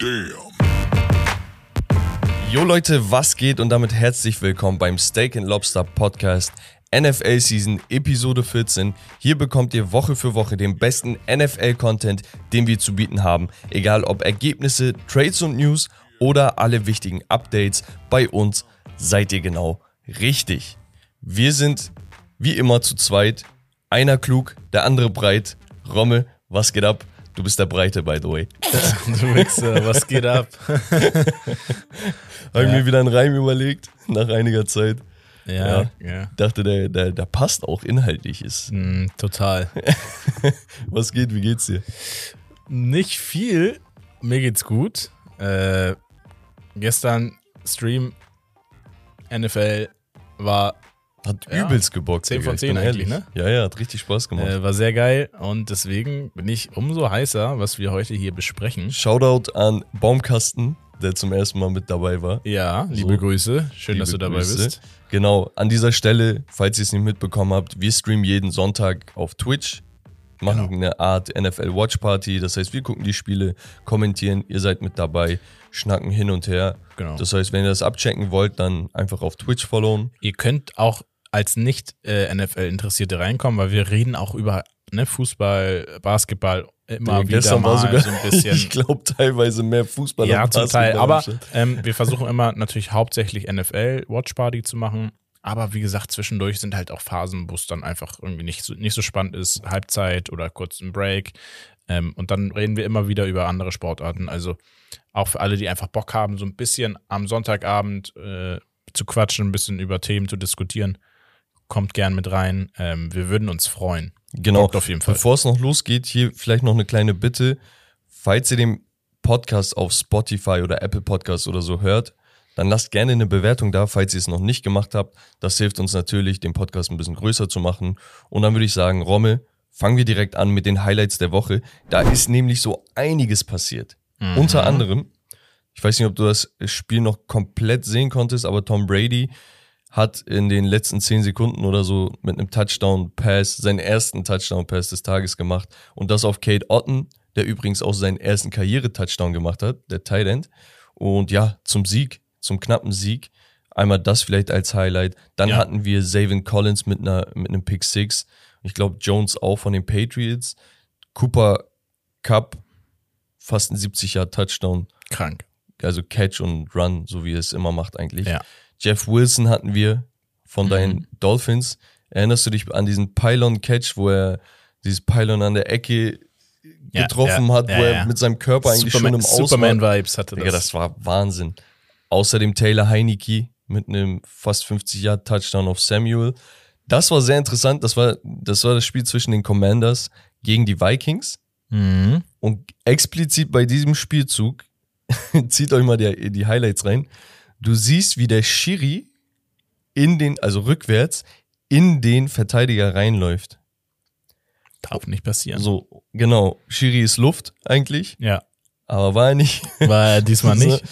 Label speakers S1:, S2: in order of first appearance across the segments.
S1: Damn.
S2: Jo Leute, was geht und damit herzlich willkommen beim Steak and Lobster Podcast NFL Season Episode 14. Hier bekommt ihr Woche für Woche den besten NFL Content, den wir zu bieten haben, egal ob Ergebnisse, Trades und News oder alle wichtigen Updates. Bei uns seid ihr genau richtig. Wir sind wie immer zu zweit, einer klug, der andere breit. Rommel, was geht ab? Du bist der Breite, by the way.
S3: Du Wichser, was geht ab?
S2: Habe ich mir wieder einen Reim überlegt, nach einiger Zeit.
S3: Ja,
S2: Ja.
S3: ja.
S2: Dachte, der, der, der passt auch inhaltlich. Ist.
S3: Mm, total.
S2: Was geht, wie geht's dir?
S3: Nicht viel. Mir geht's gut. Äh, gestern Stream NFL war,
S2: Hat
S3: Ja.
S2: übelst gebockt.
S3: 10
S2: Digga,
S3: von
S2: ich
S3: 10
S2: bin
S3: eigentlich,
S2: ehrlich.
S3: ne?
S2: Ja, ja, hat richtig Spaß gemacht.
S3: äh, war sehr geil und deswegen bin ich umso heißer, was wir heute hier besprechen.
S2: Shoutout an Baumkasten, der zum ersten Mal mit dabei war.
S3: Ja, liebe
S2: So.
S3: Grüße. Schön, dass du
S2: Liebe
S3: dabei
S2: Grüße.
S3: bist.
S2: Genau, an dieser Stelle, falls ihr es nicht mitbekommen habt, wir streamen jeden Sonntag auf Twitch, machen
S3: Genau.
S2: eine Art NFL Watch Party. Das heißt, wir gucken die Spiele, kommentieren, ihr seid mit dabei, schnacken hin und her.
S3: Genau.
S2: Das heißt, wenn ihr das abchecken wollt, dann einfach auf Twitch followen.
S3: Ihr könnt auch als nicht äh, NFL-Interessierte reinkommen, weil wir reden auch über ne, Fußball, Basketball immer
S2: Ja,
S3: wieder mal
S2: sogar,
S3: so ein bisschen.
S2: ich glaube, teilweise mehr Fußball
S3: ja, zum Teil. Aber ähm, wir versuchen immer natürlich hauptsächlich NFL Watch Party zu machen. Aber wie gesagt, zwischendurch sind halt auch Phasen, wo es dann einfach irgendwie nicht so, nicht so spannend ist. Halbzeit oder kurz ein Break. Ähm, und dann reden wir immer wieder über andere Sportarten. Also auch für alle, die einfach Bock haben, so ein bisschen am Sonntagabend äh, zu quatschen, ein bisschen über Themen zu diskutieren. Kommt gern mit rein. Ähm, wir würden uns freuen.
S2: Genau.
S3: Auf jeden Fall.
S2: Bevor es noch losgeht, hier vielleicht noch eine kleine Bitte. Falls ihr den Podcast auf Spotify oder Apple Podcasts oder so hört, dann lasst gerne eine Bewertung da, falls ihr es noch nicht gemacht habt. Das hilft uns natürlich, den Podcast ein bisschen größer zu machen. Und dann würde ich sagen, Rommel, fangen wir direkt an mit den Highlights der Woche. Da ist nämlich so einiges passiert.
S3: Mhm.
S2: Unter anderem, ich weiß nicht, ob du das Spiel noch komplett sehen konntest, aber Tom Brady hat in den letzten zehn Sekunden oder so mit einem Touchdown-Pass seinen ersten Touchdown-Pass des Tages gemacht. Und das auf Kate Otten, der übrigens auch seinen ersten Karriere-Touchdown gemacht hat, der Tight End. Und ja, zum Sieg, zum knappen Sieg. Einmal das vielleicht als Highlight. Dann
S3: Ja.
S2: hatten wir Savin Collins mit, einer, mit einem Pick Six. Ich glaube, Jones auch von den Patriots. Cooper Cup, fast ein 70 Jahr Touchdown
S3: Krank.
S2: also Catch und Run, so wie er es immer macht eigentlich.
S3: Ja.
S2: Jeff Wilson hatten wir von
S3: Mhm.
S2: deinen Dolphins. Erinnerst du dich an diesen Pylon-Catch, wo er dieses Pylon an der Ecke
S3: Ja,
S2: getroffen
S3: ja,
S2: hat,
S3: ja,
S2: wo er
S3: ja.
S2: mit seinem Körper eigentlich
S3: Superman,
S2: schon im Aus?
S3: Superman-Vibes hatte
S2: Digga,
S3: das.
S2: das war Wahnsinn. Außerdem Taylor Heineke mit einem fast 50 Yard Touchdown auf Samuel. Das war sehr interessant. Das war, das war das Spiel zwischen den Commanders gegen die Vikings.
S3: Mhm.
S2: Und explizit bei diesem Spielzug, zieht euch mal die, die Highlights rein, du siehst, wie der Schiri in den, also rückwärts, in den Verteidiger reinläuft.
S3: Darf nicht passieren.
S2: So, genau. Schiri ist Luft eigentlich,
S3: Ja,
S2: aber war er nicht.
S3: war er diesmal nicht.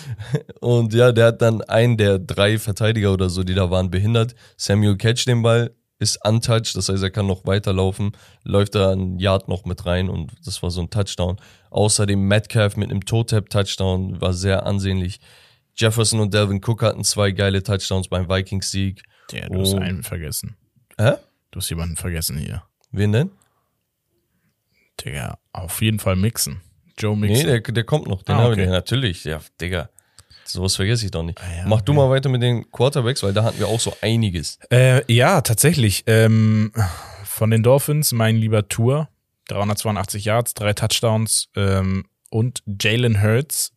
S2: Und ja, der hat dann einen der drei Verteidiger oder so, die da waren, behindert. Samuel catch den Ball, ist untouched, das heißt, er kann noch weiterlaufen, läuft da ein Yard noch mit rein und das war so ein Touchdown. Außerdem Metcalf mit einem Toe-Tap-Touchdown war sehr ansehnlich. Jefferson und Delvin Cook hatten zwei geile Touchdowns beim Vikings-Sieg.
S3: Ja, du hast einen vergessen.
S2: Hä?
S3: Du hast jemanden vergessen hier.
S2: Wen denn?
S3: Digga, auf jeden Fall Mixen. Joe
S2: Nee,
S3: Mixon.
S2: der, der kommt noch, den
S3: Ah,
S2: habe
S3: okay.
S2: ich. Natürlich, ja, Digga. Sowas vergesse ich doch nicht.
S3: Ah, ja,
S2: Mach du
S3: okay.
S2: mal weiter mit den Quarterbacks, weil da hatten wir auch so einiges.
S3: äh, ja, tatsächlich. Ähm, von den Dolphins, mein lieber Tour. 382 Yards, drei Touchdowns ähm, und Jalen Hurts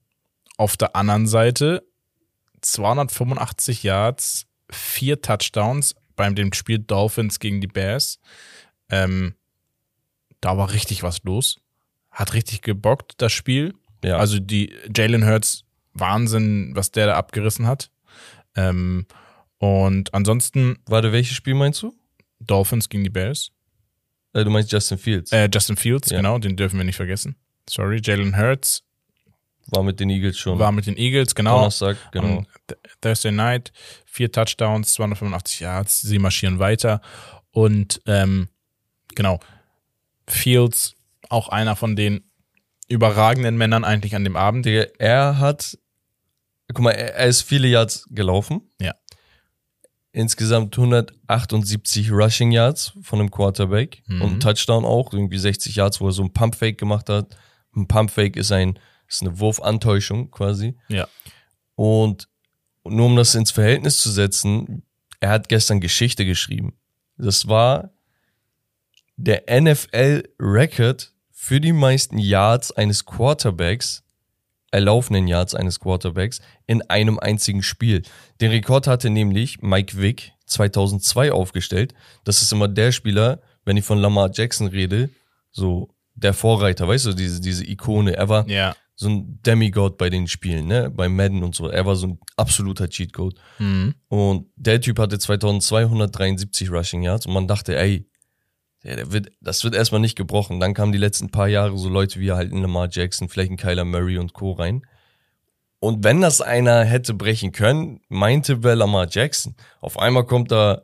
S3: auf der anderen Seite 285 Yards, vier Touchdowns beim dem Spiel Dolphins gegen die Bears. Ähm, da war richtig was los. Hat richtig gebockt, das Spiel.
S2: Ja.
S3: Also die Jalen Hurts, Wahnsinn, was der da abgerissen hat. Ähm, und ansonsten
S2: Warte, welches Spiel meinst du?
S3: Dolphins gegen die Bears.
S2: Äh, du meinst Justin Fields.
S3: Äh, Justin Fields,
S2: Ja.
S3: genau, den dürfen wir nicht vergessen. Sorry, Jalen Hurts
S2: War mit den Eagles schon.
S3: war mit den Eagles, genau.
S2: Donnerstag, genau.
S3: Am Thursday Night, vier Touchdowns, 285 Yards, sie marschieren weiter. Und ähm, genau, Fields, auch einer von den überragenden Männern eigentlich an dem Abend.
S2: Er hat, guck mal, er, er ist viele Yards gelaufen.
S3: Ja.
S2: Insgesamt 178 Rushing Yards von einem Quarterback
S3: Mhm.
S2: und Touchdown auch, irgendwie 60 Yards, wo er so ein Pumpfake gemacht hat. Ein Pumpfake ist ein, ist eine Wurfantäuschung quasi.
S3: Ja.
S2: Und nur um das ins Verhältnis zu setzen, er hat gestern Geschichte geschrieben. Das war der NFL-Record für die meisten Yards eines Quarterbacks, erlaufenden Yards eines Quarterbacks, in einem einzigen Spiel. Den Rekord hatte nämlich Mike Vick 2002 aufgestellt. Das ist immer der Spieler, wenn ich von Lamar Jackson rede, so der Vorreiter, weißt du, diese, diese Ikone. Er war
S3: Ja.
S2: So ein Demigod bei den Spielen, ne? Bei Madden und so. Er war so ein absoluter Cheatcode.
S3: Mhm.
S2: Und der Typ hatte 2273 Rushing Yards und man dachte, ey, der, der wird, das wird erstmal nicht gebrochen. Dann kamen die letzten paar Jahre so Leute wie halt ein Lamar Jackson, vielleicht ein Kyler Murray und Co. rein. Und wenn das einer hätte brechen können, meinte wer Lamar Jackson. Auf einmal kommt da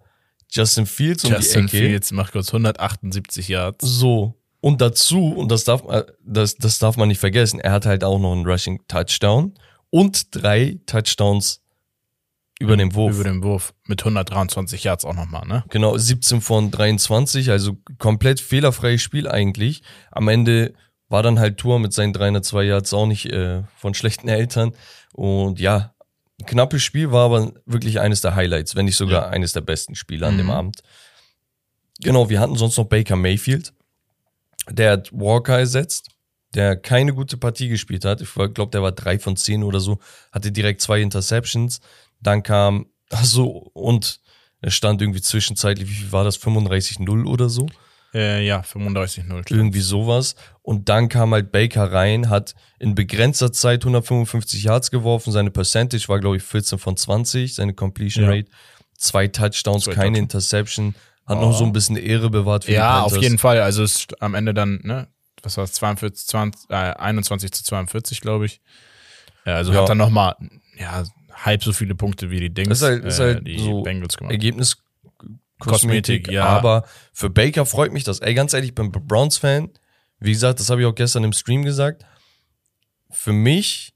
S2: Justin Fields um
S3: Justin
S2: die Ecke.
S3: Fields macht kurz 178 Yards.
S2: So. Und dazu, und das darf, äh, das, das darf man nicht vergessen, er hat halt auch noch einen Rushing Touchdown und drei Touchdowns über den Wurf.
S3: Über den Wurf. Mit 123 Yards auch nochmal, ne?
S2: Genau, 17 von 23, also komplett fehlerfreies Spiel eigentlich. Am Ende war dann halt Tour mit seinen 302 Yards auch nicht äh, von schlechten Eltern. Und ja, knappes Spiel war aber wirklich eines der Highlights, wenn nicht sogar
S3: Ja.
S2: eines der besten Spiele an dem
S3: Mhm.
S2: Abend. Genau, wir hatten sonst noch Baker Mayfield. Der hat Walker ersetzt, der keine gute Partie gespielt hat. Ich glaube, der war drei von zehn oder so, hatte direkt zwei Interceptions. Dann kam, ach so, und er stand irgendwie zwischenzeitlich, wie viel war das, 35-0 oder so?
S3: Äh, ja, 35-0.
S2: Irgendwie sowas. Und dann kam halt Baker rein, hat in begrenzter Zeit 155 Yards geworfen. Seine Percentage war, glaube ich, 14 von 20, seine Completion
S3: Ja.
S2: Rate. Zwei Touchdowns,
S3: Zwei
S2: keine
S3: Touchdowns.
S2: Interception. Hat
S3: Oh.
S2: noch so ein bisschen Ehre bewahrt für
S3: Ja, auf jeden Fall. Also es ist am Ende dann, ne, was war es, 42, 20, äh, 21 zu 42, glaube ich. Ja, also
S2: Ja.
S3: hat dann nochmal, ja, halb so viele Punkte wie die Dings,
S2: Das ist halt- ist halt
S3: die
S2: so
S3: Bengals gemacht.
S2: Ergebnis
S3: Kosmetik,
S2: Kosmetik,
S3: ja.
S2: Aber für Baker freut mich das. Ey, ganz ehrlich, ich bin Browns-Fan. Wie gesagt, das habe ich auch gestern im Stream gesagt. Für mich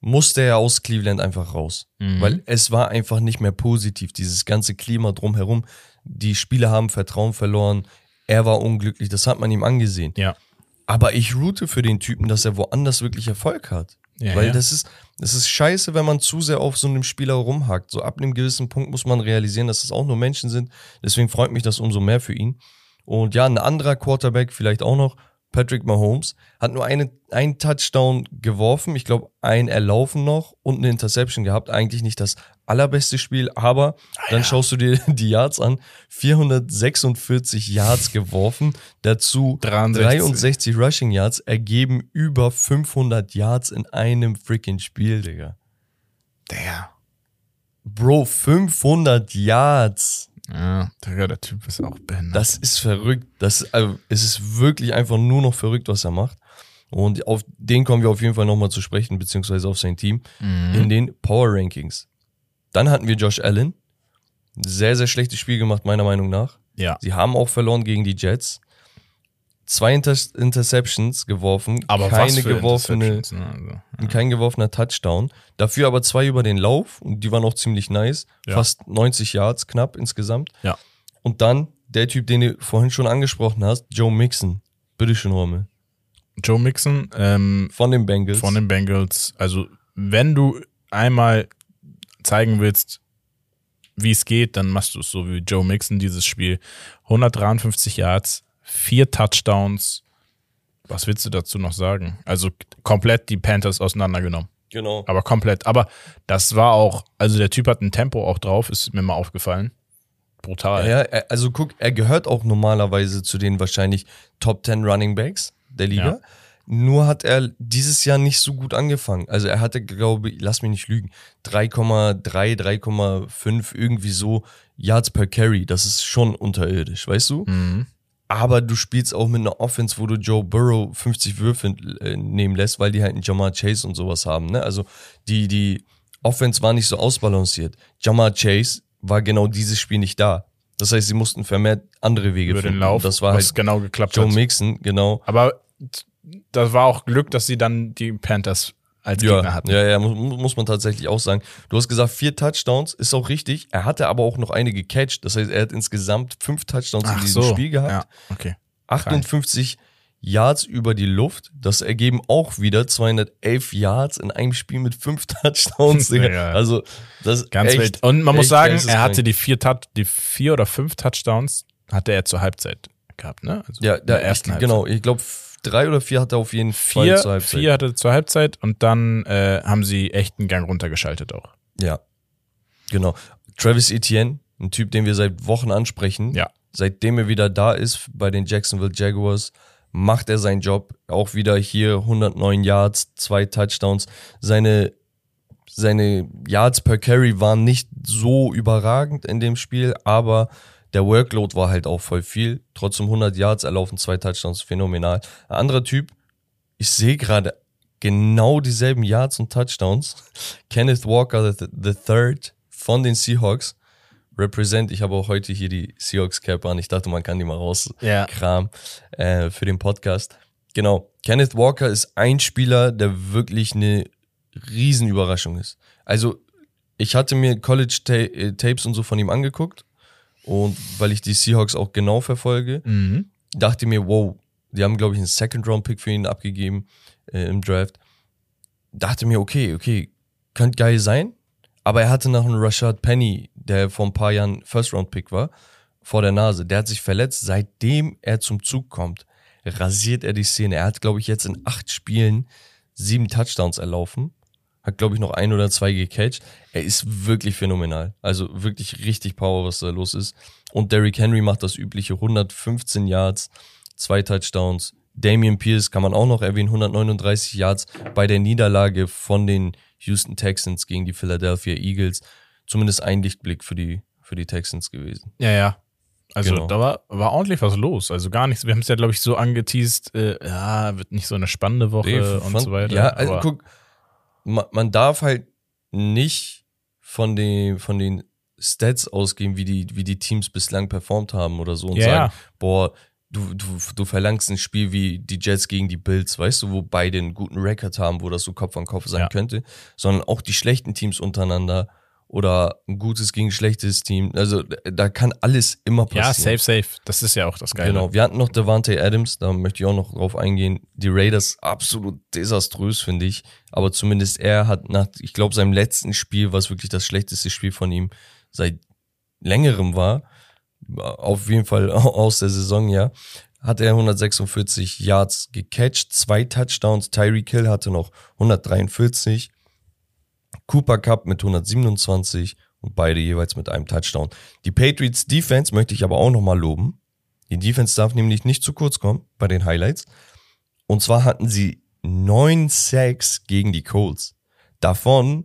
S2: musste er aus Cleveland einfach raus.
S3: Mhm.
S2: Weil es war einfach nicht mehr positiv. Dieses ganze Klima drumherum. Die Spieler haben Vertrauen verloren. Er war unglücklich. Das hat man ihm angesehen.
S3: Ja.
S2: Aber ich route für den Typen, dass er woanders wirklich Erfolg hat.
S3: Ja,
S2: Weil
S3: ja.
S2: das ist, das ist scheiße, wenn man zu sehr auf so einem Spieler rumhackt. So ab einem gewissen Punkt muss man realisieren, dass das auch nur Menschen sind. Deswegen freut mich das umso mehr für ihn. Und ja, ein anderer Quarterback vielleicht auch noch, Patrick Mahomes, hat nur eine, einen Touchdown geworfen. Ich glaube, ein Erlaufen noch und eine Interception gehabt. Eigentlich nicht das allerbeste Spiel, aber dann
S3: ja.
S2: schaust du dir die Yards an. 446 Yards geworfen, dazu
S3: 63.
S2: 63 Rushing Yards ergeben über 500 Yards in einem freaking Spiel, Digga.
S3: Der.
S2: Bro, 500 Yards.
S3: Ja, Digga, der Typ ist auch behindert.
S2: Das ist verrückt. Das, also, es ist wirklich einfach nur noch verrückt, was er macht. Und auf den kommen wir auf jeden Fall nochmal zu sprechen, beziehungsweise auf sein Team
S3: Mhm.
S2: in den Power Rankings. Dann hatten wir Josh Allen. Sehr, sehr schlechtes Spiel gemacht, meiner Meinung nach.
S3: ja.
S2: Sie haben auch verloren gegen die Jets. Zwei Inter Interceptions geworfen,
S3: Aber
S2: keine
S3: was für
S2: geworfene,
S3: ne? also,
S2: und kein geworfener Touchdown. Dafür aber zwei über den Lauf und die waren auch ziemlich nice.
S3: Ja.
S2: Fast 90 Yards knapp insgesamt.
S3: Ja.
S2: Und dann der Typ, den du vorhin schon angesprochen hast, Joe Mixon. Bitteschön, Rommel.
S3: Joe Mixon, ähm,
S2: Von den Bengals.
S3: von den Bengals. Also, wenn du einmal zeigen willst, wie es geht, dann machst du es so wie Joe Mixon dieses Spiel. 153 Yards, vier Touchdowns. Was willst du dazu noch sagen? Also komplett die Panthers auseinandergenommen.
S2: Genau.
S3: Aber komplett. Aber das war auch, also der Typ hat ein Tempo auch drauf, ist mir mal aufgefallen. Brutal.
S2: Ja, er- also guck, er gehört auch normalerweise zu den wahrscheinlich Top 10 Running Backs der Liga.
S3: Ja.
S2: Nur hat er dieses Jahr nicht so gut angefangen. Also er hatte, glaube ich, lass mich nicht lügen, 3,3, 3,5 irgendwie so Yards per Carry. Das ist schon unterirdisch, weißt du?
S3: Mhm.
S2: Aber du spielst auch mit einer Offense, wo du Joe Burrow 50 Würfe äh, nehmen lässt, weil die halt einen Jamar Chase und sowas haben. Ne? Also die, die Offense war nicht so ausbalanciert. Jamar Chase war genau dieses Spiel nicht da. Das heißt, sie mussten vermehrt andere Wege
S3: Über
S2: finden.
S3: den Lauf,
S2: Und Das war halt
S3: genau geklappt
S2: Joe
S3: hat.
S2: Mixon, genau.
S3: Aber das war auch Glück, dass sie dann die Panthers als Gegner
S2: Ja,
S3: hatten.
S2: ja, ja, muss, muss man tatsächlich auch sagen. Du hast gesagt, vier Touchdowns, ist auch richtig. Er hatte aber auch noch eine gecatcht. Das heißt, er hat insgesamt fünf Touchdowns in
S3: Ach
S2: diesem
S3: so.
S2: Spiel gehabt.
S3: Ja, okay.
S2: 58 Yards über die Luft. Das ergeben auch wieder 211 Yards in einem Spiel mit fünf Touchdowns.
S3: Ja.
S2: Also, das
S3: Ganz
S2: echt,
S3: wild. Und man muss sagen, er hatte die vier, die vier oder fünf Touchdowns hatte er zur Halbzeit gehabt, ne? Also
S2: Ja,
S3: in der
S2: der
S3: ersten
S2: ich,
S3: Halbzeit.
S2: genau. Ich glaube, drei oder vier hat er auf jeden Fall
S3: Vier,
S2: zur Halbzeit.
S3: vier hatte er zur Halbzeit und dann äh, haben sie echt einen Gang runtergeschaltet auch.
S2: Ja, genau. Travis Etienne, ein Typ, den wir seit Wochen ansprechen.
S3: Ja.
S2: Seitdem er wieder da ist bei den Jacksonville Jaguars, macht er seinen Job. Auch wieder hier 109 Yards, zwei Touchdowns. Seine, seine Yards per Carry waren nicht so überragend in dem Spiel, aber der Workload war halt auch voll viel. Trotzdem 100 Yards erlaufen, zwei Touchdowns, phänomenal. Ein anderer Typ, ich sehe gerade genau dieselben Yards und Touchdowns. Kenneth Walker the, the Third von den Seahawks. Represent, ich habe auch heute hier die Seahawks Cap an. Ich dachte, man kann die mal
S3: Ja.
S2: rauskramen äh, für den Podcast. Genau. Kenneth Walker ist ein Spieler, der wirklich eine Riesenüberraschung ist. Also, ich hatte mir College-Tapes und so von ihm angeguckt. Und weil ich die Seahawks auch genau verfolge,
S3: Mhm.
S2: dachte mir, wow, die haben, glaube ich, einen Second-Round-Pick für ihn abgegeben äh, im Draft. Dachte mir, okay, okay, könnte geil sein. Aber er hatte noch einen Rashad Penny, der vor ein paar Jahren First-Round-Pick war, vor der Nase. Der hat sich verletzt. Seitdem er zum Zug kommt, rasiert er die Szene. Er hat, glaube ich, jetzt in acht Spielen sieben Touchdowns erlaufen. Hat, glaube ich, noch ein oder zwei gecatcht. Er ist wirklich phänomenal. Also wirklich richtig Power, was da los ist. Und Derrick Henry macht das übliche 115 Yards, zwei Touchdowns. Damian Pierce kann man auch noch erwähnen, 139 Yards bei der Niederlage von den Houston Texans gegen die Philadelphia Eagles. Zumindest ein Lichtblick für die, für die Texans gewesen.
S3: Ja, ja. Also
S2: Genau.
S3: da war, war ordentlich was los. Also gar nichts. Wir haben es ja, glaube ich, so angeteased, äh, ja, wird nicht so eine spannende Woche
S2: Nee,
S3: und
S2: fand-
S3: so weiter.
S2: Ja, also guck, man, man darf halt nicht von den, von den Stats ausgehen, wie die, wie die Teams bislang performt haben oder so und
S3: Ja,
S2: sagen, boah, du, du, du verlangst ein Spiel wie die Jets gegen die Bills, weißt du, wo beide einen guten Rekord haben, wo das so Kopf an Kopf sein
S3: Ja.
S2: könnte, sondern auch die schlechten Teams untereinander oder ein gutes gegen ein schlechtes Team. Also da kann alles immer passieren.
S3: ja, safe, safe. Das ist ja auch das Geile.
S2: Genau, wir hatten noch Devante Adams, da möchte ich auch noch drauf eingehen. Die Raiders absolut desaströs, finde ich. Aber zumindest er hat nach, ich glaube, seinem letzten Spiel, was wirklich das schlechteste Spiel von ihm seit längerem war, auf jeden Fall aus der Saison, ja, hat er 146 Yards gecatcht, zwei Touchdowns. Tyreek Hill hatte noch 143. Cooper Cup mit 127 und beide jeweils mit einem Touchdown. Die Patriots Defense möchte ich aber auch nochmal loben. Die Defense darf nämlich nicht zu kurz kommen bei den Highlights. Und zwar hatten sie neun Sacks gegen die Colts. Davon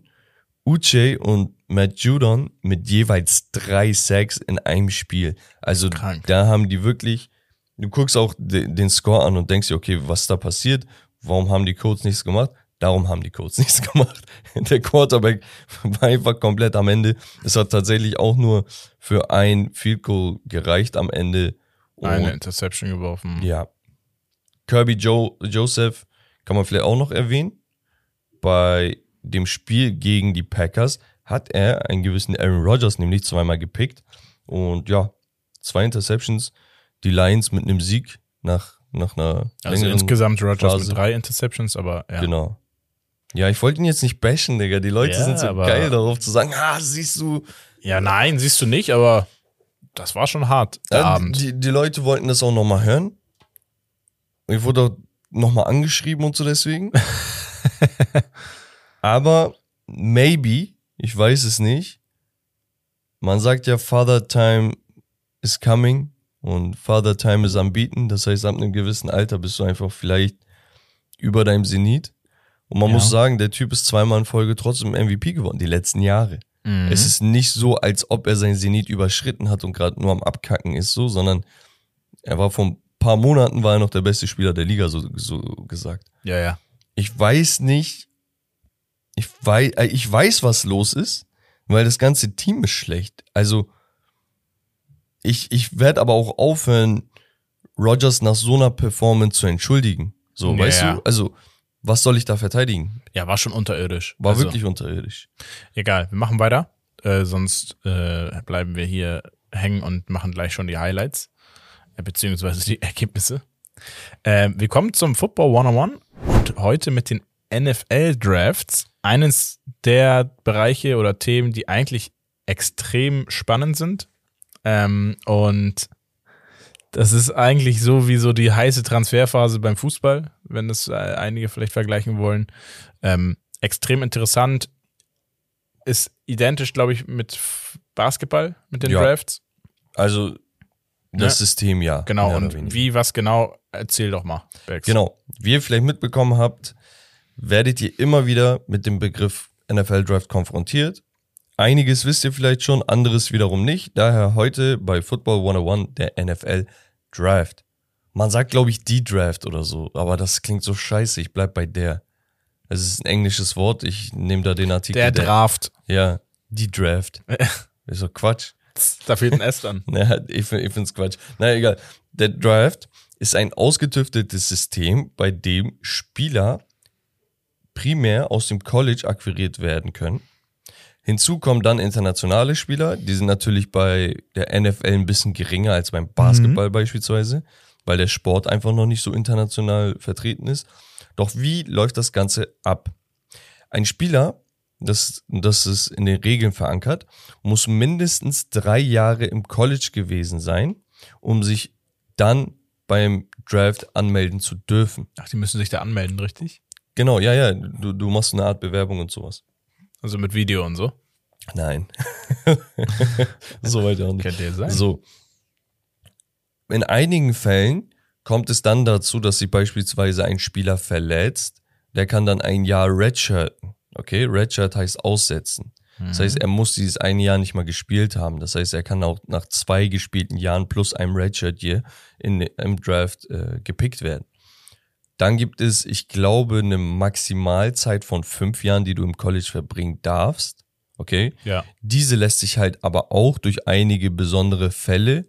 S2: Uche und Matt Judon mit jeweils drei Sacks in einem Spiel. Also
S3: Krank.
S2: da haben die wirklich, du guckst auch de, den Score an und denkst dir, okay, was da passiert? Warum haben die Colts nichts gemacht? Darum haben die Colts nichts gemacht. Der Quarterback war einfach komplett am Ende. Es hat tatsächlich auch nur für ein Field Goal gereicht am Ende. Und
S3: Eine Interception geworfen.
S2: ja. Kirby Joe, Joseph kann man vielleicht auch noch erwähnen. Bei dem Spiel gegen die Packers hat er einen gewissen Aaron Rodgers nämlich zweimal gepickt. Und ja, zwei Interceptions. Die Lions mit einem Sieg nach, nach einer
S3: Also insgesamt Rogers
S2: Phase.
S3: mit drei Interceptions, aber ja.
S2: Genau. Ja, ich wollte ihn jetzt nicht bashen, Digga. Die Leute
S3: Ja,
S2: sind so geil darauf zu sagen, ah, siehst du.
S3: Ja, nein, siehst du nicht, aber das war schon hart, der
S2: Ja,
S3: Abend.
S2: Die, die Leute wollten das auch nochmal hören. Ich wurde auch nochmal angeschrieben und so deswegen. Aber maybe, ich weiß es nicht. Man sagt ja, Father Time is coming und Father Time is unbeaten. Das heißt, ab einem gewissen Alter bist du einfach vielleicht über deinem Zenit. Und man
S3: Ja.
S2: muss sagen, der Typ ist zweimal in Folge trotzdem MVP geworden, die letzten Jahre.
S3: Mhm.
S2: Es ist nicht so, als ob er sein Zenit überschritten hat und gerade nur am Abkacken ist, so, sondern er war vor ein paar Monaten war er noch der beste Spieler der Liga, so, so gesagt.
S3: ja, ja.
S2: Ich weiß nicht, ich weiß, äh, ich weiß, was los ist, weil das ganze Team ist schlecht. Also, ich, ich werde aber auch aufhören, Rogers nach so einer Performance zu entschuldigen. So,
S3: Ja,
S2: weißt
S3: ja.
S2: du? Also, was soll ich da verteidigen?
S3: Ja, war schon unterirdisch.
S2: War
S3: Also,
S2: wirklich unterirdisch.
S3: Egal, wir machen weiter. Äh, sonst äh, bleiben wir hier hängen und machen gleich schon die Highlights. Äh, beziehungsweise die Ergebnisse. Äh, wir kommen zum Football 101 und heute mit den NFL-Drafts. Eines der Bereiche oder Themen, die eigentlich extrem spannend sind. Ähm, und das ist eigentlich so wie so die heiße Transferphase beim Fußball, wenn das äh, einige vielleicht vergleichen wollen. Ähm, extrem interessant. Ist identisch, glaube ich, mit Basketball, mit den
S2: Ja.
S3: Drafts.
S2: Also, das
S3: Ja.
S2: System ja.
S3: Genau. Und wie, was genau? Erzähl doch mal. Bex.
S2: Genau. Wie ihr vielleicht mitbekommen habt, werdet ihr immer wieder mit dem Begriff NFL Draft konfrontiert. Einiges wisst ihr vielleicht schon, anderes wiederum nicht. Daher heute bei Football 101 der NFL Draft. Man sagt, glaube ich, die Draft oder so, aber das klingt so scheiße. Ich bleib bei der. Es ist ein englisches Wort. Ich nehme da den Artikel.
S3: Der Draft.
S2: Ja, die Draft. Ist so Quatsch.
S3: Da fehlt ein S dann.
S2: Naja, ich, find- ich finde es Quatsch. Na egal. Der Draft ist ein ausgetüfteltes System, bei dem Spieler primär aus dem College akquiriert werden können. Hinzu kommen dann internationale Spieler, die sind natürlich bei der NFL ein bisschen geringer als beim Basketball beispielsweise, weil der Sport einfach noch nicht so international vertreten ist. Doch wie läuft das Ganze ab? Ein Spieler, das, das ist in den Regeln verankert, muss mindestens drei Jahre im College gewesen sein, um sich dann beim Draft anmelden zu dürfen.
S3: Ach, die müssen sich da anmelden, richtig?
S2: Genau, ja, ja, du, du machst eine Art Bewerbung und sowas.
S3: Also mit Video und so.
S2: Nein. so weit auch nicht.
S3: Könnte ja sein.
S2: So. In einigen Fällen kommt es dann dazu, dass sich beispielsweise ein Spieler verletzt, der kann dann ein Jahr redshirten. Okay, Redshirt heißt aussetzen. Das heißt, er muss dieses eine Jahr nicht mal gespielt haben. Das heißt, er kann auch nach zwei gespielten Jahren plus einem Redshirt hier in, im Draft äh, gepickt werden. Dann gibt es, ich glaube, eine Maximalzeit von fünf Jahren, die du im College verbringen darfst. Okay.
S3: Ja.
S2: Diese lässt sich halt aber auch durch einige besondere Fälle,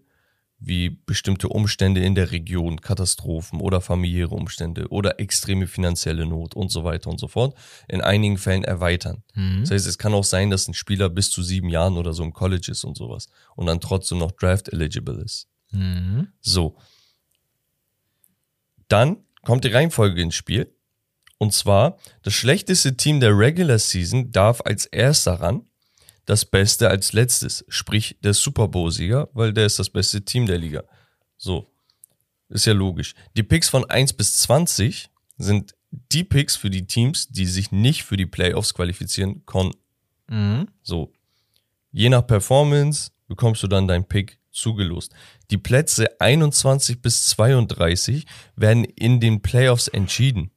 S2: wie bestimmte Umstände in der Region, Katastrophen oder familiäre Umstände oder extreme finanzielle Not und so weiter und so fort, in einigen Fällen erweitern. Das heißt, es kann auch sein, dass ein Spieler bis zu sieben Jahren oder so im College ist und sowas und dann trotzdem noch draft eligible ist.
S3: Mhm.
S2: So. Dann kommt die Reihenfolge ins Spiel. Und zwar, das schlechteste Team der Regular Season darf als erster ran, das Beste als letztes, sprich der Super Bowl-Sieger, weil der ist das beste Team der Liga. So. Ist ja logisch. Die Picks von 1 bis 20 sind die Picks für die Teams, die sich nicht für die Playoffs qualifizieren konnten.
S3: Mhm.
S2: So. Je nach Performance bekommst du dann deinen Pick zugelost. Die Plätze 21 bis 32 werden in den Playoffs entschieden.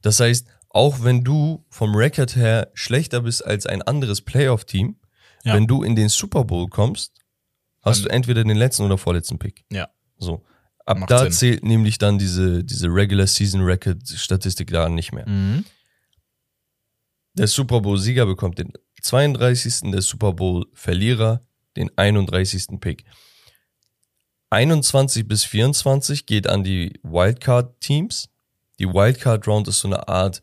S2: Das heißt, auch wenn du vom Record her schlechter bist als ein anderes Playoff-Team,
S3: Ja.
S2: wenn du in den Super Bowl kommst, hast
S3: Dann-
S2: du entweder den letzten oder vorletzten Pick.
S3: Ja.
S2: So. Ab
S3: Macht
S2: da
S3: Sinn.
S2: zählt nämlich dann diese, diese Regular Season Record Statistik da nicht mehr.
S3: Mhm.
S2: Der Super Bowl-Sieger bekommt den 32., der Super Bowl-Verlierer den 31. Pick. 21 bis 24 geht an die Wildcard-Teams. Die Wildcard-Round ist so eine Art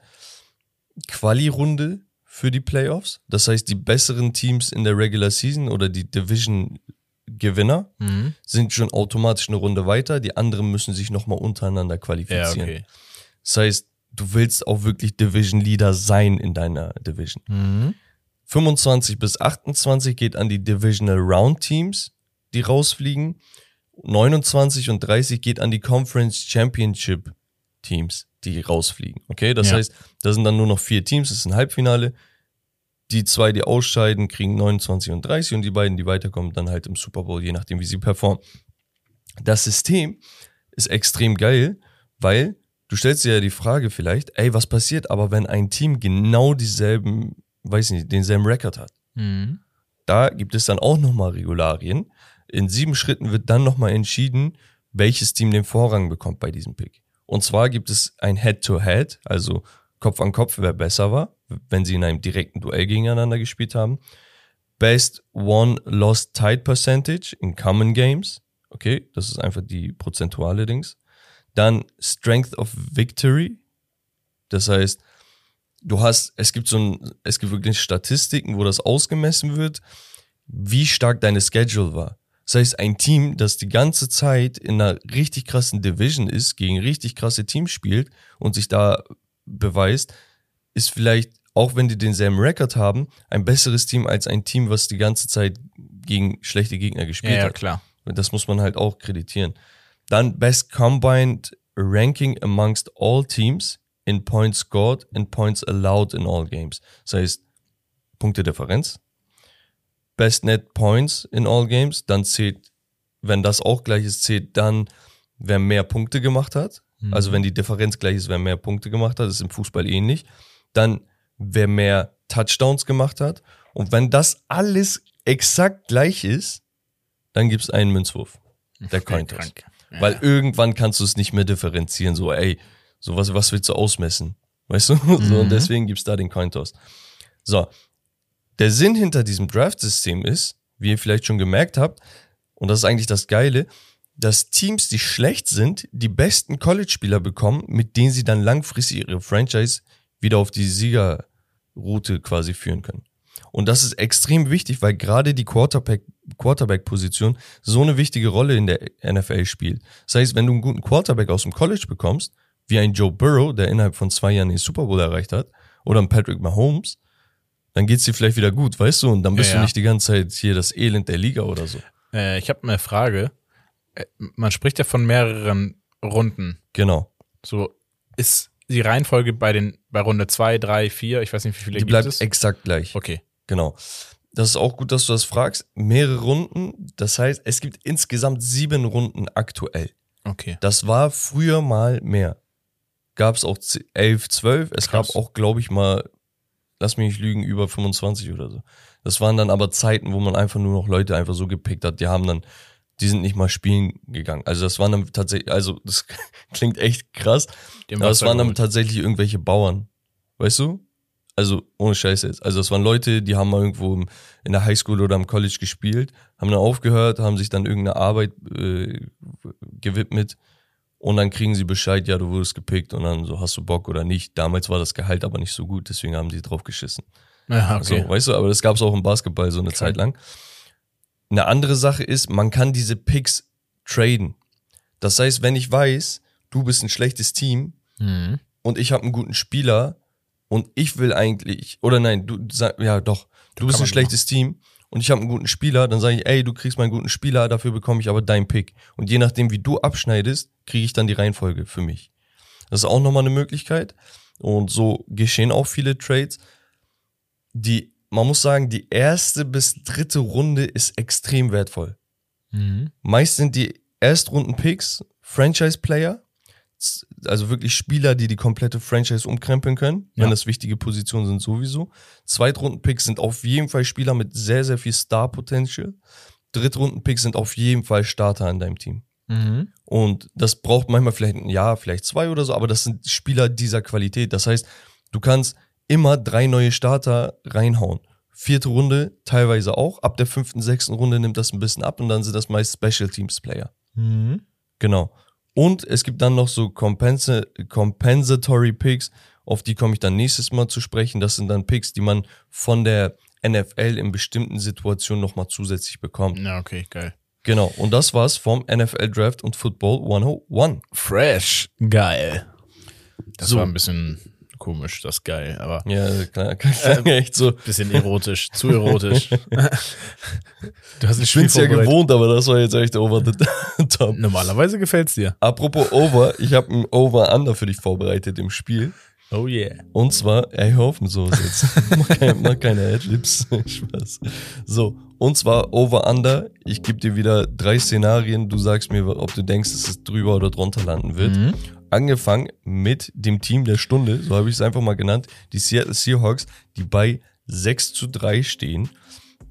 S2: Quali-Runde für die Playoffs. Das heißt, die besseren Teams in der Regular Season oder die Division-Gewinner
S3: Mhm.
S2: sind schon automatisch eine Runde weiter. Die anderen müssen sich nochmal untereinander
S3: Ja,
S2: qualifizieren.
S3: okay.
S2: Das heißt, du willst auch wirklich Division Leader sein in deiner Division.
S3: Mhm.
S2: 25 bis 28 geht an die Divisional Round Teams, die rausfliegen. 29 und 30 geht an die Conference Championship Teams, die rausfliegen. Okay, das
S3: Ja.
S2: heißt, da sind dann nur noch vier Teams, das ist ein Halbfinale. Die zwei, die ausscheiden, kriegen 29 und 30 und die beiden, die weiterkommen, dann halt im Super Bowl, je nachdem, wie sie performen. Das System ist extrem geil, weil du stellst dir ja die Frage vielleicht, ey, was passiert aber, wenn ein Team genau dieselben, weiß nicht, denselben Rekord hat?
S3: Mhm.
S2: Da gibt es dann auch nochmal Regularien. In sieben Schritten wird dann nochmal entschieden, welches Team den Vorrang bekommt bei diesem Pick. Und zwar gibt es ein Head-to-Head, also Kopf an Kopf, wer besser war, wenn sie in einem direkten Duell gegeneinander gespielt haben. Best One Lost Tied Percentage in Common Games. Okay, das ist einfach die prozentuale Dings. Dann Strength of Victory. Das heißt, du hast, es gibt so ein, es gibt wirklich Statistiken, wo das ausgemessen wird, wie stark deine Schedule war. Das heißt, ein Team, das die ganze Zeit in einer richtig krassen Division ist, gegen richtig krasse Teams spielt und sich da beweist, ist vielleicht, auch wenn die denselben Rekord haben, ein besseres Team als ein Team, was die ganze Zeit gegen schlechte Gegner gespielt
S3: Ja, ja,
S2: hat.
S3: klar.
S2: Das muss man halt auch kreditieren. Dann Best Combined Ranking amongst all teams in points scored and points allowed in all games. Das heißt, Punktedifferenz. Best Net Points in all games. Dann zählt, wenn das auch gleich ist, zählt dann, wer mehr Punkte gemacht hat. Also wenn die Differenz gleich ist, wer mehr Punkte gemacht hat, ist im Fußball ähnlich. Dann, wer mehr Touchdowns gemacht hat. Und wenn das alles exakt gleich ist, dann gibt's einen Münzwurf. Der Coin Toss.
S3: Ja.
S2: Weil irgendwann kannst du es nicht mehr differenzieren. So, ey, so was, willst du ausmessen? Weißt du? So, und deswegen gibt's da den Cointoss. So. Der Sinn hinter diesem Draft-System ist, wie ihr vielleicht schon gemerkt habt, und das ist eigentlich das Geile, dass Teams, die schlecht sind, die besten College-Spieler bekommen, mit denen sie dann langfristig ihre Franchise wieder auf die Siegerroute quasi führen können. Und das ist extrem wichtig, weil gerade die Quarterback, Quarterback-Position so eine wichtige Rolle in der NFL spielt. Das heißt, wenn du einen guten Quarterback aus dem College bekommst, wie ein Joe Burrow, der innerhalb von zwei Jahren den Super Bowl erreicht hat, oder ein Patrick Mahomes, dann geht's dir vielleicht wieder gut, weißt du? Und dann bist
S3: Ja,
S2: du nicht die ganze Zeit hier das Elend der Liga oder so.
S3: Äh, ich habe eine Frage. Äh, Man spricht ja von mehreren Runden.
S2: Genau.
S3: So ist die Reihenfolge bei den bei Runde 2, 3, 4, ich weiß nicht, wie viele
S2: Die
S3: gibt
S2: bleibt
S3: es.
S2: exakt gleich.
S3: Okay.
S2: Genau. Das ist auch gut, dass du das fragst. Mehrere Runden. Das heißt, es gibt insgesamt sieben Runden aktuell.
S3: Okay.
S2: Das war früher mal mehr. Gab es auch z- elf, zwölf. Es
S3: Krass.
S2: gab auch, glaube ich, mal, lass mich nicht lügen, über 25 oder so. Das waren dann aber Zeiten, wo man einfach nur noch Leute einfach so gepickt hat. Die haben dann, die sind nicht mal spielen gegangen. Also das waren dann tatsächlich, also das klingt echt krass. Aber es
S3: Wasser
S2: waren dann tatsächlich irgendwelche Bauern. Weißt du? Also ohne Scheiße jetzt. Also es waren Leute, die haben mal irgendwo im, in der Highschool oder im College gespielt, haben dann aufgehört, haben sich dann irgendeiner Arbeit äh, gewidmet und dann kriegen sie Bescheid, ja, du wurdest gepickt und dann so, hast du Bock oder nicht. Damals war das Gehalt aber nicht so gut, deswegen haben die drauf geschissen.
S3: Ja, okay.
S2: So, weißt du, aber das gab es auch im Basketball so eine Zeit lang. Eine andere Sache ist, man kann diese Picks traden. Das heißt, wenn ich weiß, du bist ein schlechtes Team
S3: Mhm.
S2: und ich habe einen guten Spieler und ich will eigentlich, oder nein, du sag, ja doch, du bist
S3: kann
S2: ein schlechtes Team und ich habe einen guten Spieler, dann sage ich, ey, du kriegst meinen guten Spieler, dafür bekomme ich aber deinen Pick. Und je nachdem, wie du abschneidest, kriege ich dann die Reihenfolge für mich. Das ist auch nochmal eine Möglichkeit. Und so geschehen auch viele Trades. Die, man muss sagen, die erste bis dritte Runde ist extrem wertvoll.
S3: Mhm.
S2: Meist sind die Erstrunden-Picks Franchise-Player, also wirklich Spieler, die die komplette Franchise umkrempeln können, wenn
S3: Ja.
S2: das wichtige Positionen sind sowieso. Zweitrunden-Picks sind auf jeden Fall Spieler mit sehr, sehr viel Star-Potential. Drittrunden-Picks sind auf jeden Fall Starter in deinem Team.
S3: Mhm.
S2: Und das braucht manchmal vielleicht ein Jahr, vielleicht zwei oder so, aber das sind Spieler dieser Qualität. Das heißt, du kannst immer drei neue Starter reinhauen. Vierte Runde teilweise auch. Ab der fünften, sechsten Runde nimmt das ein bisschen ab und dann sind das meist Special Teams Player.
S3: Mhm.
S2: Genau. Und es gibt dann noch so Compensa Compensatory Picks, auf die komme ich dann nächstes Mal zu sprechen. Das sind dann Picks, die man von der NFL in bestimmten Situationen nochmal zusätzlich bekommt.
S3: Ja, okay, geil.
S2: Genau. Und das war's vom NFL Draft und Football 101.
S3: Fresh. Geil. Das
S2: So.
S3: war ein bisschen komisch, das geil, aber
S2: Ja, klar, klar echt so.
S3: bisschen erotisch, zu erotisch. du hast
S2: Ich
S3: Spiel
S2: bin's ja gewohnt, aber das war jetzt echt over the top.
S3: Normalerweise gefällt's dir.
S2: Apropos Over, ich habe ein Over-Under für dich vorbereitet im Spiel.
S3: Oh yeah.
S2: Und zwar, ey, hör auf mit sowas jetzt. mach, keine, mach keine Adlibs. Spaß. So, und zwar Over-Under. Ich gebe dir wieder drei Szenarien. Du sagst mir, ob du denkst, dass es drüber oder drunter landen wird.
S3: Mhm.
S2: Angefangen mit dem Team der Stunde, so habe ich es einfach mal genannt, die Seattle Seahawks, die bei 6 zu 3 stehen.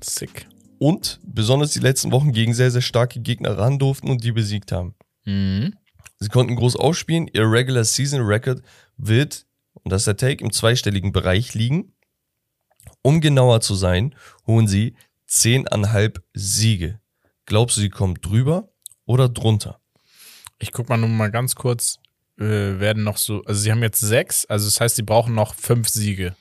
S3: Sick.
S2: und besonders die letzten Wochen gegen sehr, sehr starke Gegner ran durften und die besiegt haben.
S3: Mhm.
S2: Sie konnten groß ausspielen. Ihr Regular Season Record wird, und das ist der Take, im zweistelligen Bereich liegen. Um genauer zu sein, holen sie 10,5 Siege. Glaubst du, sie kommen drüber oder drunter?
S3: Ich guck mal nur mal ganz kurz, äh, werden noch so, also sie haben jetzt sechs, also das heißt, sie brauchen noch fünf Siege,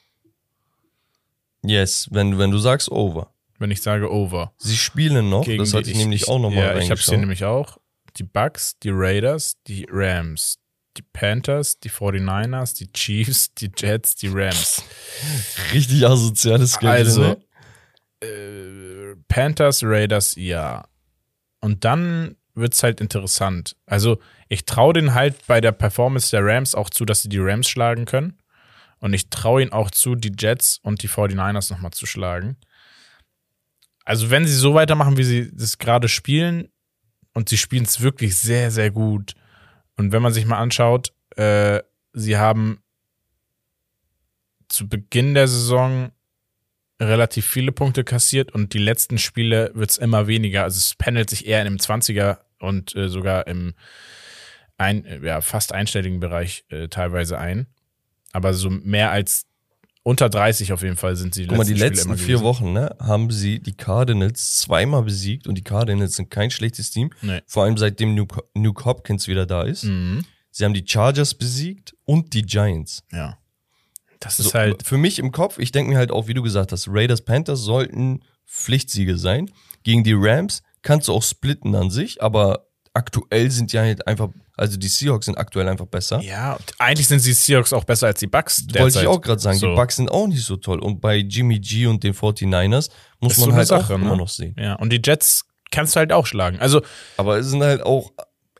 S2: Yes, wenn, wenn du sagst over.
S3: wenn ich sage over.
S2: Sie spielen noch,
S3: Gegen
S2: das hatte ich, nämlich auch nochmal
S3: Ja, ich
S2: reingeschaut.
S3: hier nämlich auch. Die Bucks, die Raiders, die Rams, die Panthers, die 49ers, die Chiefs, die Jets, die Rams.
S2: Richtig asoziales
S3: Also,
S2: ne?
S3: äh, Panthers, Raiders, ja. Und dann wird's halt interessant. Also, ich traue den halt bei der Performance der Rams auch zu, dass sie die Rams schlagen können. Und ich traue ihnen auch zu, die Jets und die 49ers nochmal zu schlagen. Also, wenn sie so weitermachen, wie sie das gerade spielen, und sie spielen es wirklich sehr, sehr gut. Und wenn man sich mal anschaut, äh, sie haben zu Beginn der Saison relativ viele Punkte kassiert und die letzten Spiele wird es immer weniger. Also es pendelt sich eher in dem 20er und äh, sogar im ein, äh, ja, fast einstelligen Bereich äh, teilweise ein. Aber so mehr als unter 30 auf jeden Fall sind sie
S2: Guck mal, die
S3: Spiele
S2: letzten vier. Wochen, ne, haben sie die Cardinals zweimal besiegt und die Cardinals sind kein schlechtes Team.
S3: Nee.
S2: Vor allem seitdem Nuke, Nuke Hopkins wieder da ist.
S3: Mhm.
S2: Sie haben die Chargers besiegt und die Giants.
S3: Ja. Das ist
S2: So,
S3: halt.
S2: Für mich im Kopf, ich denke mir halt auch, wie du gesagt hast, Raiders, Panthers sollten Pflichtsiege sein. Gegen die Rams kannst du auch splitten an sich, aber aktuell sind ja halt einfach, also die Seahawks sind aktuell einfach besser.
S3: Ja, eigentlich sind die Seahawks auch besser als die Bucks.
S2: Wollte
S3: derzeit.
S2: ich auch gerade sagen,
S3: So.
S2: die Bucks sind auch nicht so toll. Und bei Jimmy G und den 49ers muss
S3: Ist
S2: man
S3: so
S2: halt
S3: Sache,
S2: auch
S3: ne?
S2: immer noch sehen.
S3: Ja, und die Jets kannst du halt auch schlagen. Also
S2: Aber es sind halt auch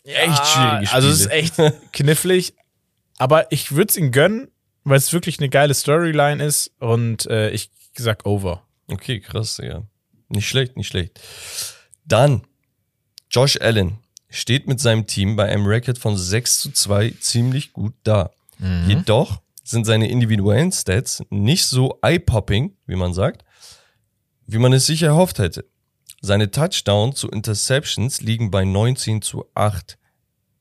S2: echt schwierige Spiele.
S3: Also es ist echt knifflig. Aber ich würde es ihnen gönnen, weil es wirklich eine geile Storyline ist. Und äh, ich sag over.
S2: Okay, krass, ja. Nicht schlecht, nicht schlecht. Dann, Josh Allen steht mit seinem Team bei einem Record von 6 zu 2 ziemlich gut da. Jedoch sind seine individuellen Stats nicht so eye-popping, wie man sagt, wie man es sich erhofft hätte. Seine Touchdown zu Interceptions liegen bei 19 zu 8.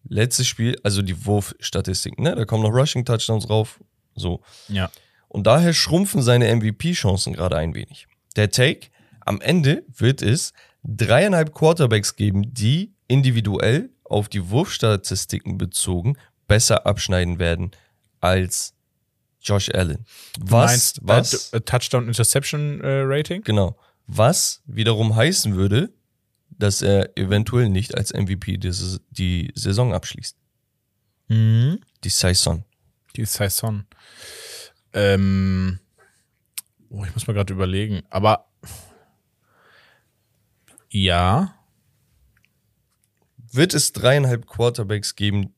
S2: Letztes Spiel, also die Wurfstatistiken, ne? Da kommen noch Rushing Touchdowns drauf. So.
S3: Ja.
S2: Und daher schrumpfen seine MVP-Chancen gerade ein wenig. Der Take, am Ende wird es dreieinhalb Quarterbacks geben, die individuell auf die Wurfstatistiken bezogen besser abschneiden werden als Josh Allen.
S3: Du
S2: Was,
S3: meinst
S2: was,
S3: äh, Touchdown Interception äh, Rating?
S2: genau, was wiederum heißen würde, dass er eventuell nicht als MVP die Saison abschließt.
S3: Mhm.
S2: Die Saison.
S3: Die Saison. Ähm, oh, ich muss mal gerade überlegen. Aber ja,
S2: Wird es dreieinhalb Quarterbacks geben,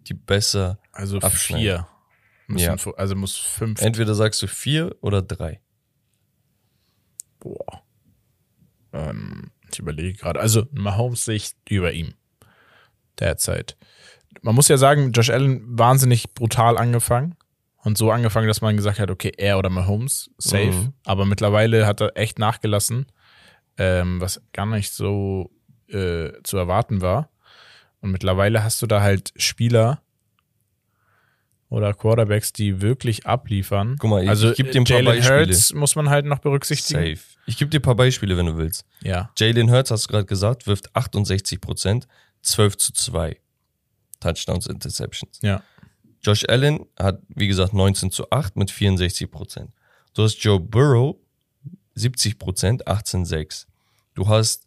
S2: die besser
S3: also
S2: Abschneiden.
S3: vier.
S2: Ja.
S3: Also muss fünf.
S2: Entweder sagst du vier oder drei.
S3: Boah. Ähm, ich überlege gerade. Also Mahomes sehe ich über ihm. Derzeit. Man muss ja sagen, Josh Allen wahnsinnig brutal angefangen. Und so angefangen, dass man gesagt hat, okay, er oder Mahomes, safe.
S2: Mhm.
S3: Aber mittlerweile hat er echt nachgelassen, ähm, was gar nicht so äh, zu erwarten war. Und mittlerweile hast du da halt Spieler oder Quarterbacks, die wirklich abliefern.
S2: Guck mal, ich-
S3: also
S2: ich geb dir ein paar
S3: Jalen
S2: Beispiele.
S3: Hurts muss man halt noch berücksichtigen.
S2: Safe. Ich gebe dir ein paar Beispiele, wenn du willst.
S3: Ja.
S2: Jalen Hurts, hast du gerade gesagt, wirft 68 Prozent, 12 zu 2. Touchdowns, Interceptions.
S3: Ja.
S2: Josh Allen hat, wie gesagt, 19 zu 8 mit 64 Prozent. Du hast Joe Burrow, 70 Prozent, 18 6. Du hast